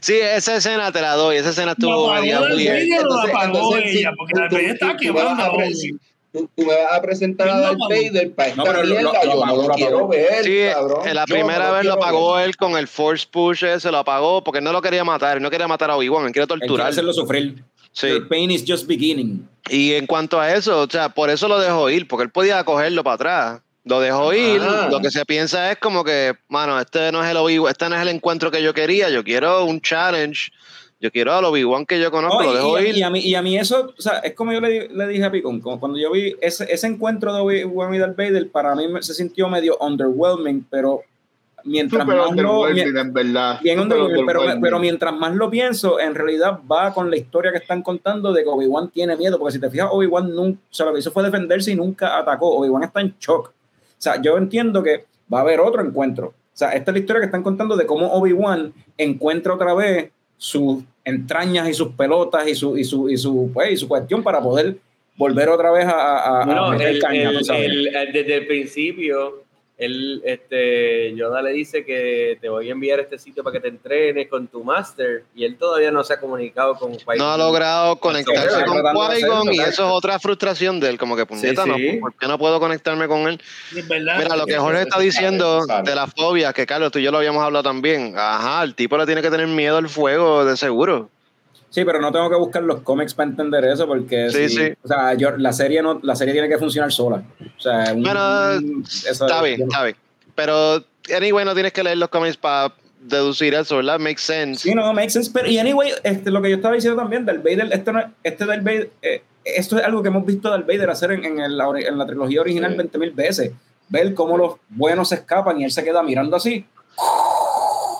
Sí, esa escena te la doy. Esa escena Lo estuvo apagó media Darth weird. Vader o lo Entonces- apagó entonces, ella, sí, porque tú- tú- me vas a presentar a ¿Quién lo Darth? Vader para esta No, pero mierda. lo- lo yo no lo lo quiero ver, Sí, cabrón. en la Yo primera no vez lo apagó ver. él con el Force Push ese, lo apagó porque él no lo quería matar, él no quería matar a Obi-Wan, él quería Él quiere torturar. hacerlo sufrir. Sí. Your pain is just beginning. Y en cuanto a eso, o sea, por eso lo dejó ir, porque él podía cogerlo para atrás. Lo dejó ir, Ah. lo que se piensa es como que, mano, este no es el Obi este no es el encuentro que yo quería, yo quiero un challenge, yo quiero al Obi-Wan que yo conozco, No, lo dejo y, ir. y a mí, y a mí eso, o sea, es como yo le, le dije a Picon, como cuando yo vi ese, ese encuentro de Obi-Wan y Darth Vader, para mí me- se sintió medio underwhelming, pero mientras Súper más lo... underwhelming, en verdad. Bien pero, underwhelming. pero mientras más lo pienso, en realidad va con la historia que están contando de que Obi-Wan tiene miedo, porque si te fijas, Obi-Wan nunca, o sea, lo que hizo fue defenderse y nunca atacó. Obi-Wan está en shock. Sea, yo entiendo que va a haber otro encuentro. O sea, esta es la historia que están contando de cómo Obi-Wan encuentra otra vez sus entrañas y sus pelotas y su, y su, y su, pues, y su cuestión para poder volver otra vez a, a, a Bueno, meter el- caña, el- el- desde el principio, él, este, Yoda le dice que te voy a enviar a este sitio para que te entrenes con tu master y él todavía no se ha comunicado con Qui-Gon. No ha logrado conectarse con Qui-Gon y eso es otra frustración de él, como que puñeta, Sí, sí. no, ¿por qué no puedo conectarme con él? Verdad. Mira, lo que Jorge está diciendo de la fobia, que Carlos, tú y yo lo habíamos hablado también. Ajá, el tipo le tiene que tener miedo al fuego, de seguro. Sí, pero no tengo que buscar los cómics para entender eso porque Sí, si- sí. o sea, yo, la serie no, la serie tiene que funcionar sola. O sea, un- Bueno, eso- Está bien, está bien. Pero, anyway, no tienes que leer los cómics para deducir eso, ¿verdad? Makes sense. Sí, no, makes sense. Pero, y anyway, este, lo que yo estaba diciendo también, Darth Vader, este, no es- este Darth Vader, eh, esto es algo que hemos visto Darth Vader hacer en, en, el- en la trilogía original Sí. 20 mil veces. Ver cómo los buenos se escapan y él se queda mirando así.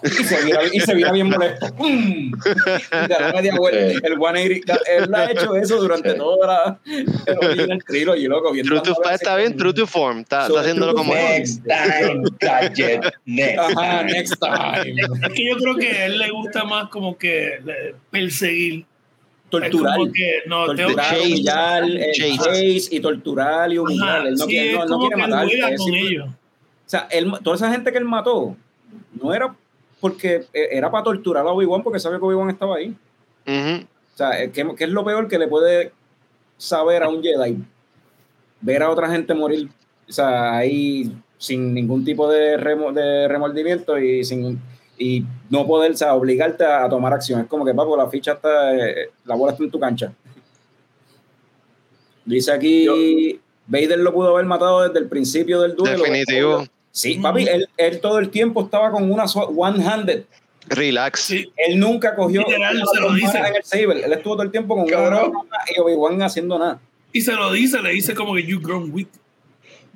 Y se vira, y se vira bien molesto. ¡Pum! Y da la media vuelta. El 180. Él ha hecho eso durante Sí. toda la el trilogy, loco. True to, está bien, true to form. Está, So, está haciéndolo como. Next time, gadget. Next. Ajá, next time. Es que yo creo que a él le gusta más como que perseguir. Torturar. Que, no, tengo torturar, que- humillar, eh, Chase. chase y torturar y humillar. Ajá, él no sí, quiere, no, no quiere matar. O sea, él, toda esa gente que él mató no era porque eh, era para torturar a Obi-Wan porque sabía que Obi-Wan estaba ahí. O sea, eh, ¿qué, qué es lo peor que le puede saber a un Jedi? Ver a otra gente morir, o sea, ahí sin ningún tipo de, remo- de remordimiento y sin y no poder, o sea, obligarte a, a tomar acción. Es como que, papo, la ficha está, eh, la bola está en tu cancha. Dice aquí, Vader lo pudo haber matado desde el principio del duelo. Definitivo. Sí, papi, él, él todo el tiempo estaba con una one-handed. Relax. Sí, Él nunca cogió Literal, se lo dice. en el saber. Él estuvo todo el tiempo con Cabrón. y Obi-Wan haciendo nada. y se lo dice, le dice como que you grown weak.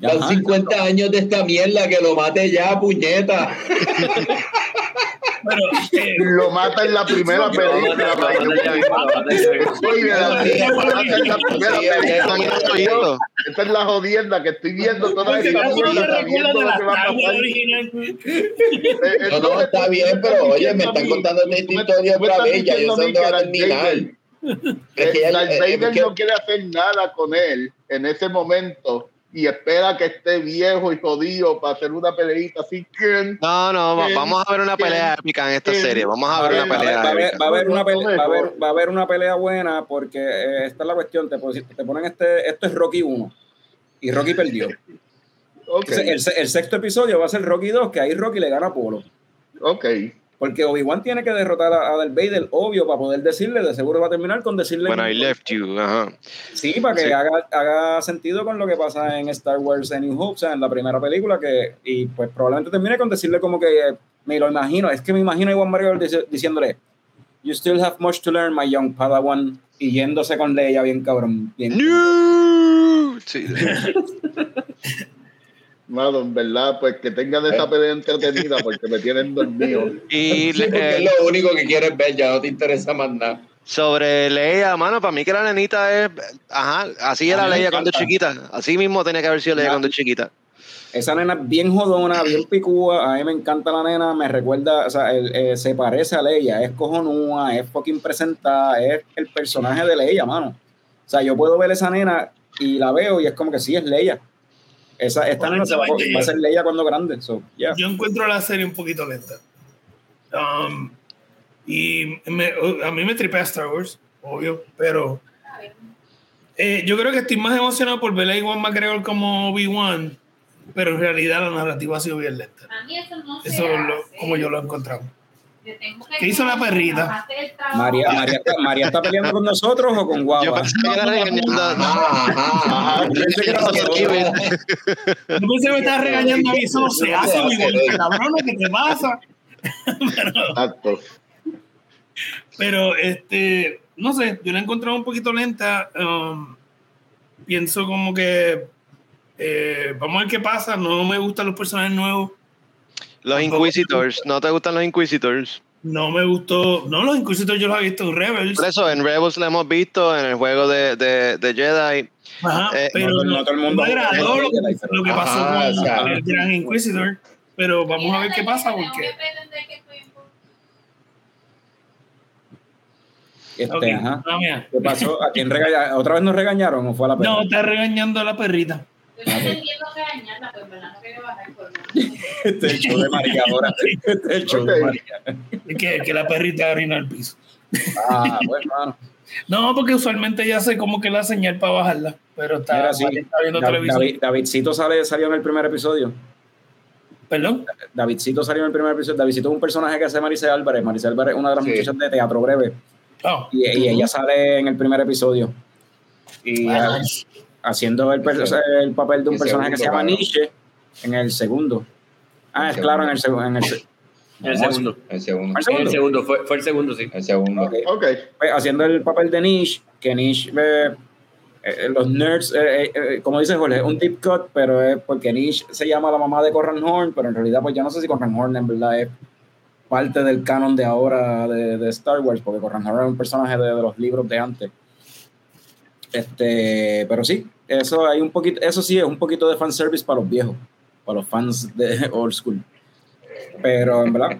Son Ajá. 50 años de esta mierda que lo mate ya, puñeta. Pero eh, Lo mata en la primera película. Esta es la jodienda que estoy viendo toda la que va a Star Wars pasar. original. Eh, No, no, está bien, pero oye, me están contando esta historia otra vez, ya yo sé dónde va a terminar. Es que ya- Darth eh, Vader es que- no quiere hacer nada con él en ese momento y espera que esté viejo y jodido para hacer una peleita así que No, no, vamos a ver una ¿Quién? pelea épica en esta ¿Quién? serie. Vamos a ver una pelea va a haber- épica. va a haber una pelea, va a haber- Mejor. va a haber una pelea buena porque eh, esta es la cuestión. Te, ponen este, esto es Rocky 1 y Rocky perdió. Ok, Entonces, el, el sexto episodio va a ser Rocky 2, que ahí Rocky le gana a Polo. ok. Porque Obi-Wan tiene que derrotar a, Darth Vader, obvio, para poder decirle, de seguro va a terminar con decirle... When I left you, ajá. Sí, para que Sí. Haga, haga sentido con lo que pasa en Star Wars A New Hope, o sea, en la primera película, que y pues probablemente termine con decirle como que, me lo imagino, es que me imagino a Iwan dici- diciéndole, You still have much to learn, my young Padawan. Y yéndose con Leia bien cabrón. Bien No. Sí. Mano, en verdad, pues que tengan esa pelea entretenida porque me tienen dormido. Y Sí, porque eh, es lo único que quieres ver, ya no te interesa más nada. sobre Leia, mano, para mí que la nenita es. Ajá, así era Leia cuando chiquita. Así mismo tenía que haber sido Leia cuando chiquita. Esa nena es bien jodona, bien picúa. A mí me encanta la nena. Me recuerda, o sea, el- eh, se parece a Leia. Es cojonúa, es fucking presentada. Es el personaje de Leia, mano. O sea, yo puedo ver esa nena y la veo y es como que sí, es Leia. Esa, esta nena se va, a- va a ser Leia cuando grande. So, yeah. Yo encuentro la serie un poquito lenta. Um, y me- a mí me tripea Star Wars, obvio, pero eh, yo creo que estoy más emocionado por ver a Iwan McGregor como Obi-Wan, pero en realidad la narrativa ha sido bien lenta. A mí eso no Eso es lo- hace. como yo lo he encontrado. Yo ¿Qué hizo la perrita? María, María, está, María está peleando con nosotros o con Yo Guapa. pensé que era regañando. Yo pensé que me estaba regañando a mí, eso no se hace, Obi-Wan, cabrón, ¿qué te pasa? Exacto. Pero, este, no sé, yo la he encontrado un poquito lenta. um, pienso como que eh, vamos a ver qué pasa. No me gustan los personajes nuevos. Los Inquisitors. ¿No te gustan los Inquisitors? No me gustó. No, los Inquisitors yo los he visto en Rebels. Por eso, en Rebels lo hemos visto, en el juego de, de, de Jedi. Ajá, eh, pero no, no, no todo el mundo- agradó lo, lo que pasó Ajá, con o sea. el Gran Inquisitor. Pero vamos a ver qué pasa porque. Este, Ok, ajá. ah. ¿Qué pasó? ¿A quién regañaron? ¿Otra vez nos regañaron o fue a la No, pena? está regañando a la perrita. Estoy entendiendo regañarla, pues verdad no quiero bajar por Este es el show de María ahora. Este es el show de. María. Es que, que la perrita orina al piso. Ah, bueno, mano. No, porque usualmente ya sé como que la señal para bajarla. Pero está, Mira, sí. está viendo Dav- televisión. David- Davidcito sale, salió en el primer episodio. Perdón. Davidcito salió en el primer episodio. Davidcito es un personaje que hace Maricel Álvarez. Maricel Álvarez es una de las Sí. muchachas de teatro breve. Oh. Y, y ella sale en el primer episodio. Y Ah. Haciendo el, el papel de un personaje que se llama segundo, Nietzsche en el segundo. Ah, El es claro, segundo. en el, segu- en el, se- El segundo. El segundo. ¿El El segundo? segundo, fue, fue el segundo, sí. El segundo. Ok. Ok. Pues, haciendo el papel de Niche, que Niche, eh, eh, los nerds, eh, eh, como dice Jorge, es un deep cut, pero es porque Niche se llama la mamá de Corran Horn, pero en realidad, pues yo no sé si Corran Horn en verdad es parte del canon de ahora de, de Star Wars, porque Corran Horn es un personaje de, de los libros de antes. Este, pero sí, eso hay un poquito, eso sí es un poquito de fanservice para los viejos, para los fans de old school. Pero en verdad.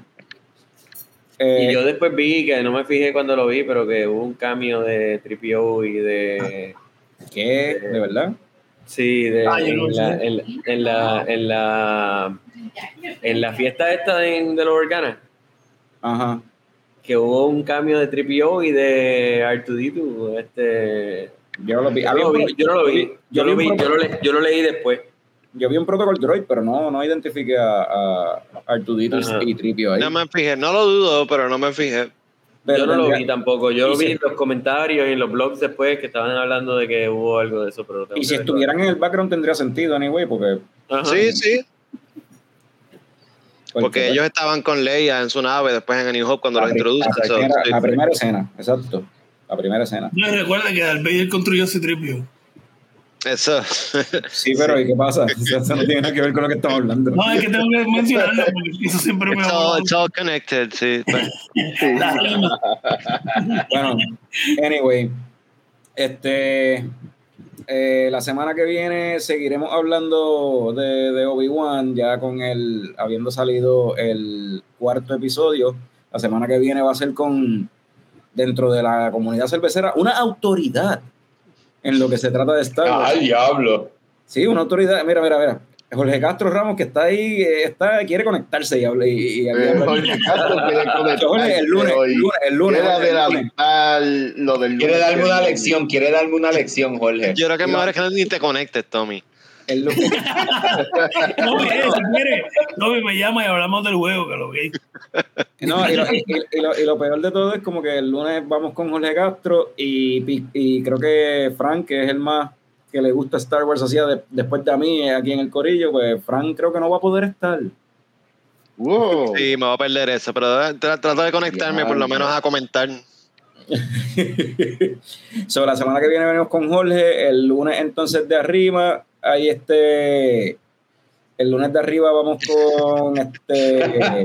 eh, Y yo después vi, que no me fijé cuando lo vi, pero que hubo un cambio de Tripio y de... ¿Qué? ¿De verdad? Sí, de, Ah, yo no en, la, en, la, en, la, en, la, en la fiesta esta de, de los Organas, Ajá. que hubo un cambio de Tripio y de R2D2. Este, Yo no lo vi. yo, no lo vi, yo no lo vi, yo, vi lo un vi, pro- yo, lo le- yo lo leí después. Yo vi un protocol droid, pero no, no identifiqué a, a Artudito Ajá. y Tripio ahí. No me fijé, no lo dudo, pero no me fijé. Pero yo no lo vi tampoco. Yo y vi si- en los comentarios y en los blogs después que estaban hablando de que hubo algo de eso, pero Y si estuvieran en el background tendría sentido, anyway, porque. Ajá. Sí, sí, pues, porque ellos estaban con Leia en su nave después en New Hope cuando la, los introducen. primera, la primera escena, exacto. La primera escena. No recuerda que Darth Vader construyó ese tripio. Eso. Sí, pero ¿y qué pasa? Eso no tiene nada que ver con lo que estamos hablando. No, es que tengo que mencionarlo porque eso siempre me It's va all, it's all connected, sí. La rima. Bueno, anyway, este, eh, la semana que viene seguiremos hablando de, de Obi-Wan, ya con el, habiendo salido el cuarto episodio. La semana que viene va a ser con, dentro de la comunidad cervecera, una autoridad en lo que se trata de Star Wars. ¡Al diablo! Sí, una autoridad. Mira, mira, mira. Jorge Castro Ramos, que está ahí, eh, está, quiere conectarse y habla. Y, y- y Eh, habla- Jorge Castro quiere conectarse Jorge, el lunes, el lunes, el lunes, Quiere Jorge, el lunes. adelantar lo del Quiere lunes darme una lección, quiere darme una lección, Jorge. Yo creo que es mejor que ni te conectes, Tommy. El lunes. No, eh, si quiere, no me llama y hablamos del juego, que lo vi. No, y lo, y- y lo- y lo peor de todo es como que el lunes vamos con Jorge Castro y, y creo que Frank, que es el más que le gusta Star Wars, hacía de- después de a mí eh, aquí en el Corillo, pues Frank creo que no va a poder estar. Wow. Sí, me voy a perder eso, pero tra- trato de conectarme por lo menos a comentar. So, la semana que viene venimos con Jorge. El lunes, entonces, de arriba. Ahí este. El lunes de arriba vamos con este.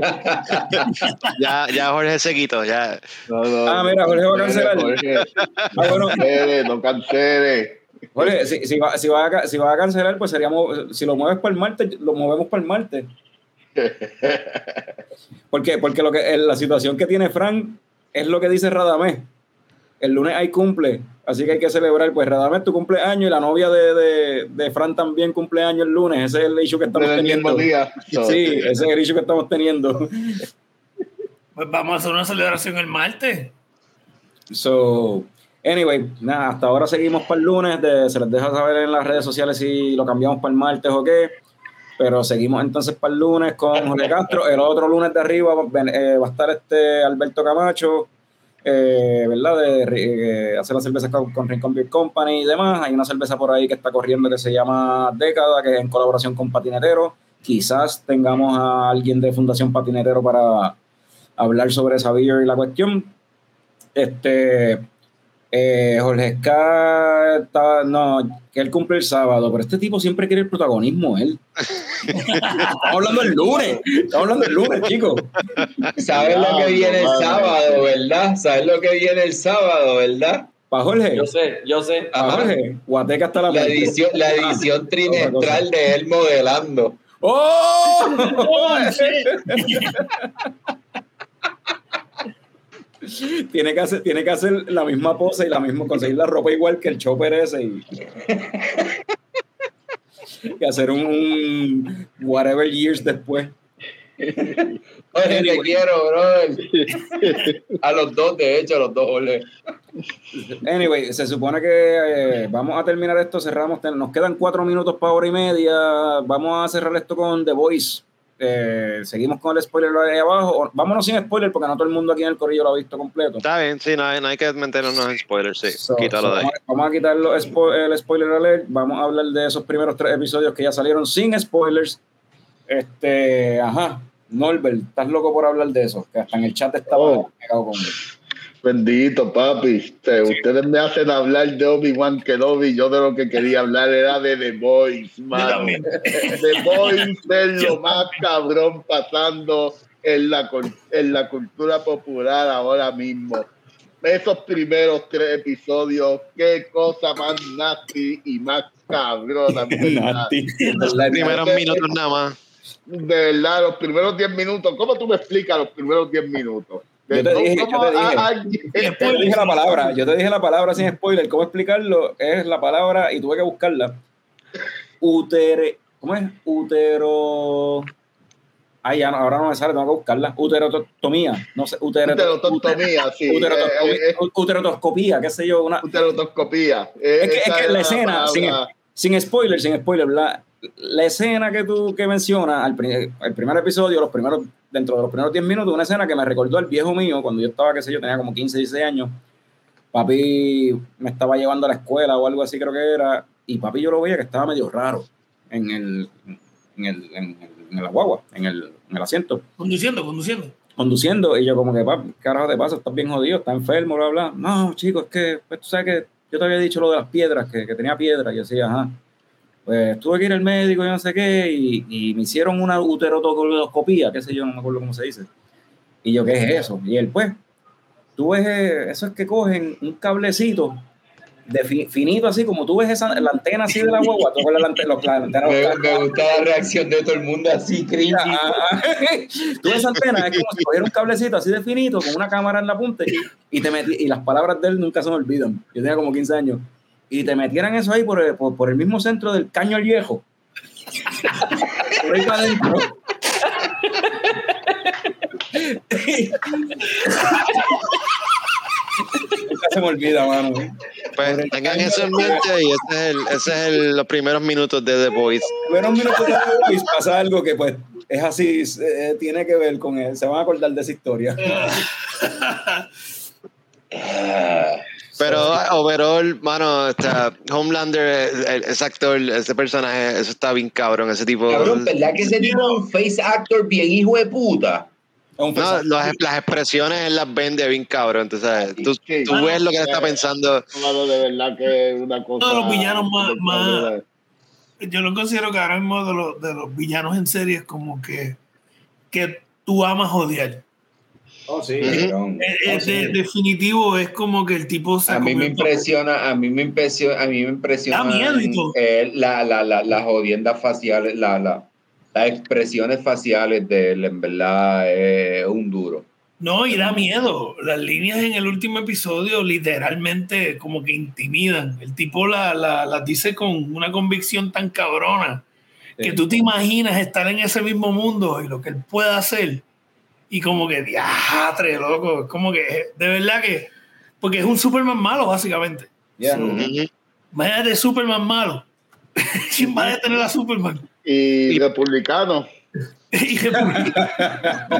Ya, ya Jorge se quitó, ya. No, no, Ah, mira, Jorge va a cancelar. Jorge, Ah, bueno, no cancele, no cancele. Jorge, si, si, va, si, va a, si va a cancelar, pues seríamos. Si lo mueves para el martes, lo movemos para el martes. ¿Por qué? Porque lo que, la situación que tiene Frank es lo que dice Radamés. El lunes hay cumple, así que hay que celebrar. Pues Radamés, tu cumpleaños y la novia de, de, de Fran también cumpleaños el lunes. Ese es el issue que estamos En el mismo teniendo. día. Sí, ese es el issue que estamos teniendo. Pues vamos a hacer una celebración el martes. So, anyway, nada, hasta ahora seguimos para el lunes. de- se les deja saber en las redes sociales si lo cambiamos para el martes o qué. Pero seguimos entonces para el lunes con Jorge Castro. El otro lunes de arriba eh, va a estar este Alberto Camacho, eh, ¿verdad? De, eh, hacer las cervezas con, con Rincon Beer Company y demás. Hay una cerveza por ahí que está corriendo que se llama Década, que es en colaboración con Patinetero. Quizás tengamos a alguien de Fundación Patinetero para hablar sobre esa beer y la cuestión. Este, eh, Jorge Ska está, no, que él cumple el sábado, pero este tipo siempre quiere el protagonismo, él. estamos hablando el lunes, estamos hablando el lunes, chicos. ¿Sabes lo que viene el sábado, verdad? ¿Sabes lo que viene el sábado, verdad? Para Jorge, Yo sé, yo sé. para. Jorge, Guateca hasta la edición, la edición trimestral de él modelando. ¡Oh! tiene, que hacer, tiene que hacer la misma pose y la misma, conseguir la ropa igual que el chopper ese y, y hacer un, un whatever years después. Oye, te quiero, brother. A los dos, de hecho, a los dos, ole. Anyway, se supone que eh, vamos a terminar esto, cerramos, nos quedan cuatro minutos para hora y media, vamos a cerrar esto con The Voice. Eh, seguimos con el spoiler ahí abajo, O- vámonos sin spoiler porque no todo el mundo aquí en el corrillo lo ha visto completo. Está bien, sí, no hay, no hay que meternos en spoilers, sí. So- Quítalo so de ahí. vamos, a- vamos a quitar los spo- el spoiler alert. Vamos a hablar de esos primeros tres episodios que ya salieron sin spoilers. Este, ajá, Norbert, estás loco por hablar de eso, que hasta en el chat estaba Oh. pegado con Bendito, papi. Ustedes me hacen hablar de Obi-Wan Kenobi. Yo de lo que quería hablar era de The Boys, también. The Boys es lo más cabrón pasando en la, en la cultura popular ahora mismo. Esos primeros tres episodios, qué cosa más nasty y más cabrona. Los primeros minutos nada más. De verdad, los primeros 10 minutos. ¿Cómo tú me explicas los primeros 10 minutos? Yo te dije, yo ¿Cómo te dije. a- a- Yo te dije la palabra, yo te dije la palabra sin spoiler. ¿Cómo explicarlo? Es la palabra y tuve que buscarla. Utere, ¿cómo es? Utero. Ay, ya no, ahora no me sale, tengo que buscarla. Uterotomía, no sé, utero, Uterotostomía, sí. uterotoscopía, Eh, eh, uterotoscopía, qué sé yo, una, Uterotoscopía. Es que- es que la escena, sin, spoiler, sin spoiler, la, la escena que tú que mencionas, al el primer episodio, los primeros, dentro de los primeros 10 minutos, una escena que me recordó al viejo mío, cuando yo estaba, qué sé yo, tenía como 15, 16 años, papi me estaba llevando a la escuela o algo así creo que era, y papi yo lo veía que estaba medio raro en el, en el, en el- en la guagua, en el, en el asiento Conduciendo, conduciendo. conduciendo y yo como que, papi, ¿qué carajo te pasa? Estás bien jodido, estás enfermo, bla, bla. No, chicos, es que, pues tú sabes que yo te había dicho lo de las piedras, que, que tenía piedras. Y yo decía, ajá. Pues tuve que ir al médico y no sé qué, y, y me hicieron una uterotoscopía, qué sé yo, no me acuerdo cómo se dice. Y yo, ¿qué es eso? Y él, pues, tú ves, eh, eso es que cogen un cablecito de fi- finito así, como tú ves esa, la antena así de la guagua, tú ves la, ante- los- la antena, Me, los- me gusta la reacción de todo el mundo así, cringy. Ah, Tú ves esa antena, es como si cogiera un cablecito así de finito, con una cámara en la punta, y, te metí, y las palabras de él nunca se me olvidan. Yo tenía como 15 años. Y te metieran eso ahí por el, por, por el mismo centro del caño al viejo. Por ahí para adentro. Nunca se me olvida, mano. Pues tengan eso en mente y ese es, el, ese es el- los primeros minutos de The Voice. Bueno, un minuto después pasa algo que pues es así, eh, tiene que ver con él. Se van a acordar de esa historia. Ah, Pero overall, mano, está Homelander, el- el- ese actor, ese personaje, eso está bien cabrón, ese tipo. Cabrón, ¿verdad que ese tipo es un face actor bien hijo de puta? No, las, las expresiones él las vende bien cabrón, entonces tú, Sí. tú ves lo que él está pensando. Claro, de verdad que es una cosa. De los villanos más- más- Yo lo considero que ahora mismo de los, de los villanos en serie es como que, que tú amas odiar. Oh, sí. Cabrón. Eh, eh, Oh, sí. de- definitivo es como que el tipo se A mí me impresiona, a mí me impresiona, a mí me impresiona eh, la, la, la, las jodiendas faciales, la, la, las expresiones faciales de él, en verdad, es un duro. No, y da miedo. Las líneas en el último episodio literalmente como que intimidan. El tipo la, las dice con una convicción tan cabrona que tú te imaginas estar en ese mismo mundo y lo que él pueda hacer. Y como que, diatre, loco. Como que, de verdad que, porque es un Superman malo, básicamente. Yeah. Imagínate Superman malo. ¿Quién va a detener a Superman? Y republicano. Y republicano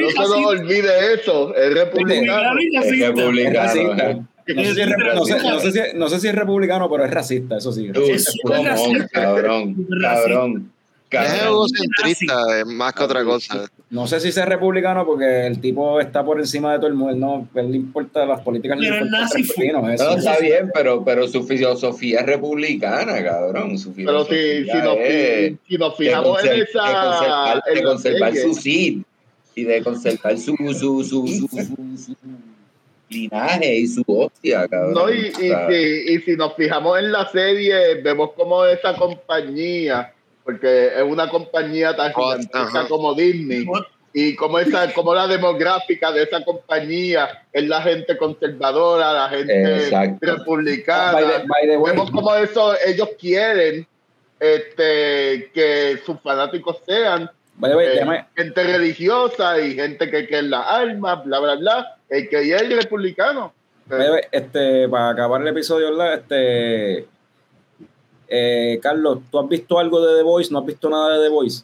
No se nos olvide eso. Es republicano. Es republicano. racista. No sé, si es, re- no, sé, no sé si, no sé si es republicano, pero es racista, eso sí. Es cabrón, cabrón. Es egocentrista, eh, más que otra cosa. No sé si es republicano porque el tipo está por encima de todo el mundo. No, él le importa las políticas. Pero el importa nazi tres fue- pepinos, eso. No, está bien, pero, pero su filosofía es republicana, cabrón. Su Pero si, si, nos, es si nos de, fijamos en esa. de conservar, de su seed y de conservar su, su, su, su, su- su linaje y su hostia, cabrón. No, y, si, y si nos fijamos en la serie, vemos como esa compañía, porque es una compañía tan Oh, gigantesca como Disney, y como, esa, como la demográfica de esa compañía es la gente conservadora, la gente Exacto. republicana. By the- by the way, Vemos como eso ellos quieren este, que sus fanáticos sean by the way, eh, gente religiosa y gente que cree en las armas, bla, bla, bla. El que es republicano. by the way, este, para acabar el episodio. Este, eh, Carlos, ¿tú has visto algo de The Voice? ¿No has visto nada de The Voice?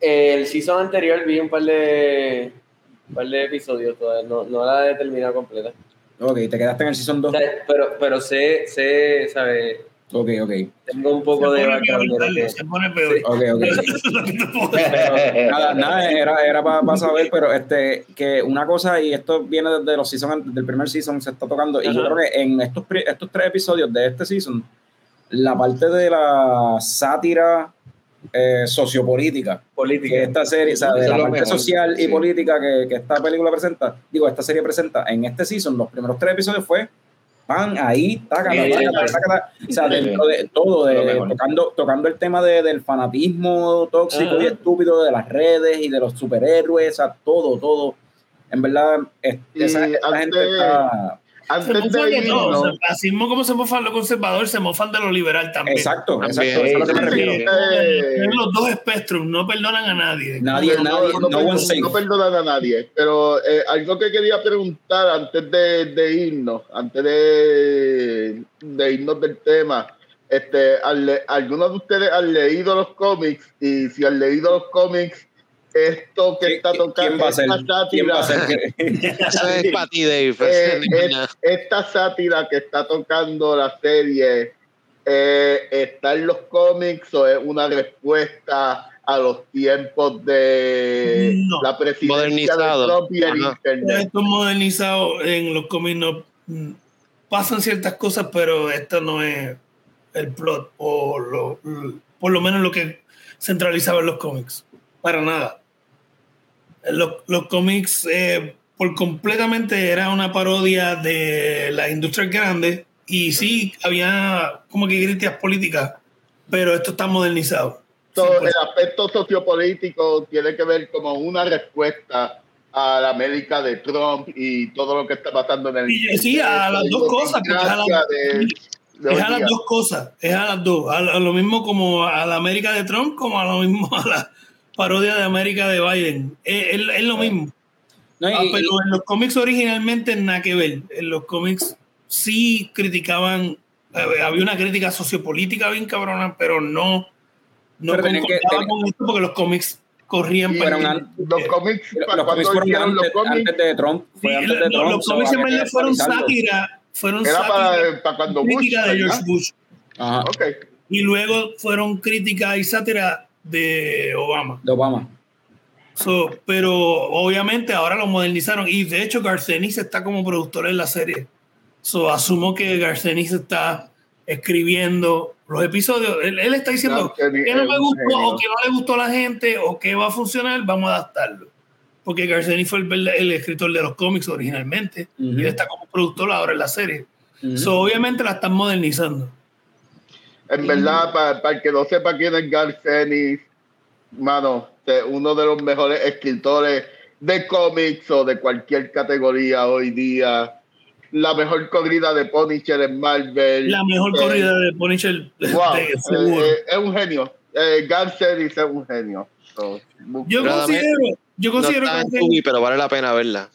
El season anterior vi un par de, un par de episodios, todavía no, no la he terminado completa. Ok, te quedaste en el Season 2. O sea, Pero, pero sé, sé, ¿sabes? Ok, ok. Tengo un Se poco de peor, background de que- se pone peor. Sí. Ok, ok. Pero nada, nada, era, era para saber, pero este, que una cosa, y esto viene desde los season, desde el primer season, se está tocando, y yo Ajá. creo que en estos, estos tres episodios de este season, la parte de la sátira eh, sociopolítica, que política. esta serie, o sea, de Eso la parte mejor, social y sí. política que, que esta película presenta, digo, esta serie presenta, en este season, los primeros tres episodios fue pan ahí, taca, taca, taca, taca, taca. o sea, dentro de todo, de, tocando, tocando el tema de- del fanatismo tóxico Ajá. y estúpido de las redes y de los superhéroes, o sea, todo, todo. En verdad, es- esa, gente está. Antes de irnos, O sea, así mismo como se mofan lo conservador, se mofan de lo liberal también. Exacto, También, exacto, eso es a lo que me refiero. los dos espectros, no perdonan a nadie. Nadie, no, nadie, no, no, no, perdonan- no perdonan a nadie. Pero eh, algo que quería preguntar antes de, de irnos, antes de, de irnos del tema, este, al le- ¿algunos de ustedes han leído los cómics? Y si han leído los cómics, esto que está tocando, esta ¿Quién va a sátira, ser? Eso es para ti, Dave. eh, es- esta sátira que está tocando la serie eh, está en los cómics o es una respuesta a los tiempos de No. la presidencia Modernizado. de Trump y el internet. Esto modernizado en los cómics no pasan ciertas cosas, pero esto no es el plot o lo, por lo menos lo que centralizaba en los cómics. Para nada. Los, los cómics eh, por completamente era una parodia de la industria grande y sí había como que críticas políticas, pero esto está modernizado. So, pues. el aspecto sociopolítico tiene que ver como una respuesta a la América de Trump y todo lo que está pasando en el Y- sí, a las dos cosas, porque a la- de- de Es a las dos cosas, es a las dos. A, a lo mismo como a la América de Trump, como a lo mismo a la parodia de América de Biden. Es, es- es lo mismo. No, y- Ah, y- pero en los cómics originalmente nada que ver. En los cómics sí criticaban, eh, había una crítica sociopolítica bien cabrona, pero no, no Pero que- con esto porque los cómics corrían Y para Los cómics, Los ¿para cómics fueron los antes, cómics? antes de Trump. Sí, antes de Trump. los cómics en verdad fueron sátira, fueron Era sátira, para, para cuando Bush. crítica de. George Bush. Ajá, Ok. Y luego fueron crítica y sátira de Obama. de Obama. So, pero obviamente ahora lo modernizaron y de hecho Garcenis está como productor en la serie. So, asumo que Garcenis está escribiendo los episodios. Él, él está diciendo Garcenis que no me gustó genio. o que no le gustó a la gente o que va a funcionar, vamos a adaptarlo. Porque Garcenis fue el, el escritor de los cómics originalmente Ujú. y él está como productor ahora en la serie. Ujú. So, obviamente la están modernizando. En verdad, para, para el que no sepa quién es Garcenis, mano, uno de los mejores escritores de cómics o de cualquier categoría hoy día. La mejor corrida de Punisher en Marvel. La mejor Eh, corrida de Punisher Wow, de- eh, eh, es un genio. Eh, Garcenis es un genio. So, Yo considero, yo No considero está en que Tubi, pero vale la pena verla.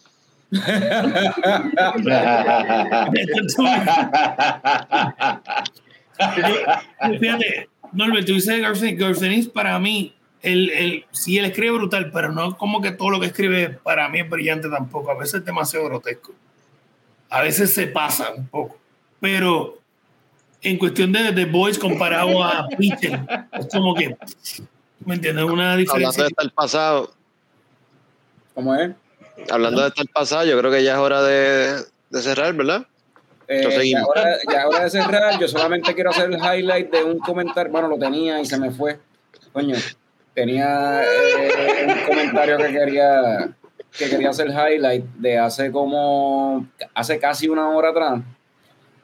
Fíjate, Norbert, tú dices Garcenis, Garcenis para mí, él, él, sí, él escribe brutal, pero no como que todo lo que escribe para mí es brillante tampoco. A veces es demasiado grotesco. A veces se pasa un poco. Pero en cuestión de The Boys comparado a Pitcher, es como que, ¿me entiendes? Una Hablando diferencia. de estar pasado, ¿Cómo es? hablando de estar pasado, yo creo que ya es hora de, de cerrar, ¿verdad? Eh, ya, seguimos. hora, ya hora de cerrar, yo solamente quiero hacer el highlight de un comentario, bueno, lo tenía y se me fue. Coño, tenía eh, un comentario que quería que quería hacer highlight de hace como, hace casi una hora atrás,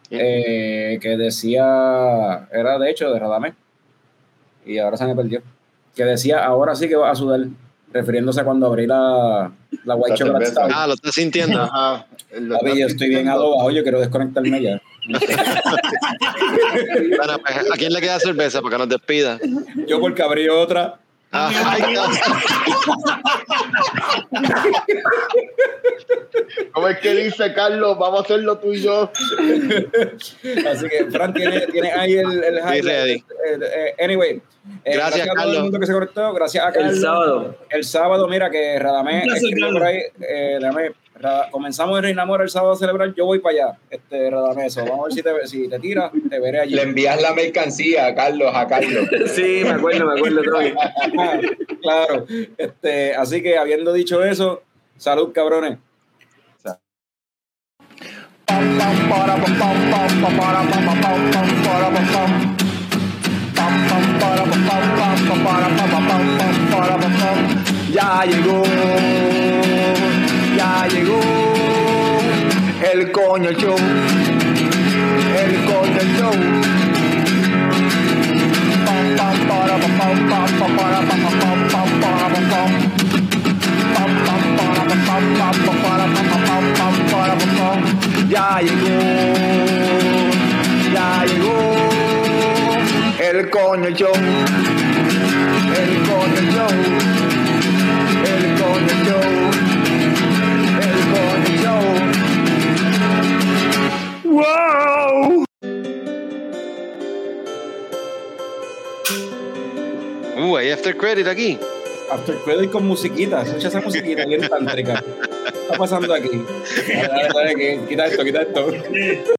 eh, que decía, era de hecho de Radamés, y ahora se me perdió, que decía, ahora sí que va a sudar, refiriéndose a cuando abrí la, la White La Chocolate. Stout. Ah, lo estás sintiendo. Ajá. Lo Papi, yo estoy bien sintiendo. adobado, yo quiero desconectarme ya. Bueno, pues, ¿A quién le queda cerveza para que nos despida? Yo porque abrí otra. ¿Cómo es que dice Carlos? Vamos a hacerlo tú y yo. Así que, Fran, tiene, tiene ahí el, el highlight. ready. Eh, eh, anyway, eh, Gracias, a todo Carlos. el mundo que se conectó. Gracias a Carlos. El sábado. El sábado, mira que Radamés escribió por ahí. eh, comenzamos en Reinamor el sábado a celebrar. Yo voy para allá, este Radamés. so, Vamos a ver si te, si te tiras. Te veré allí. Le envías la mercancía a Carlos, a Carlos. Sí, me acuerdo, me acuerdo, claro. Este, así que habiendo dicho eso, salud, cabrones. Ya llegó, ya llegó el coño show, el coño show. Ya llegó, ya llegó el coño show, el coño show. El Coño Show. ¡Wow! Uh, hay after credit aquí. After credit con musiquita. Escucha esa musiquita bien tántrica. ¿Qué está pasando aquí? Dale, dale, dale, que- quita esto, quita esto.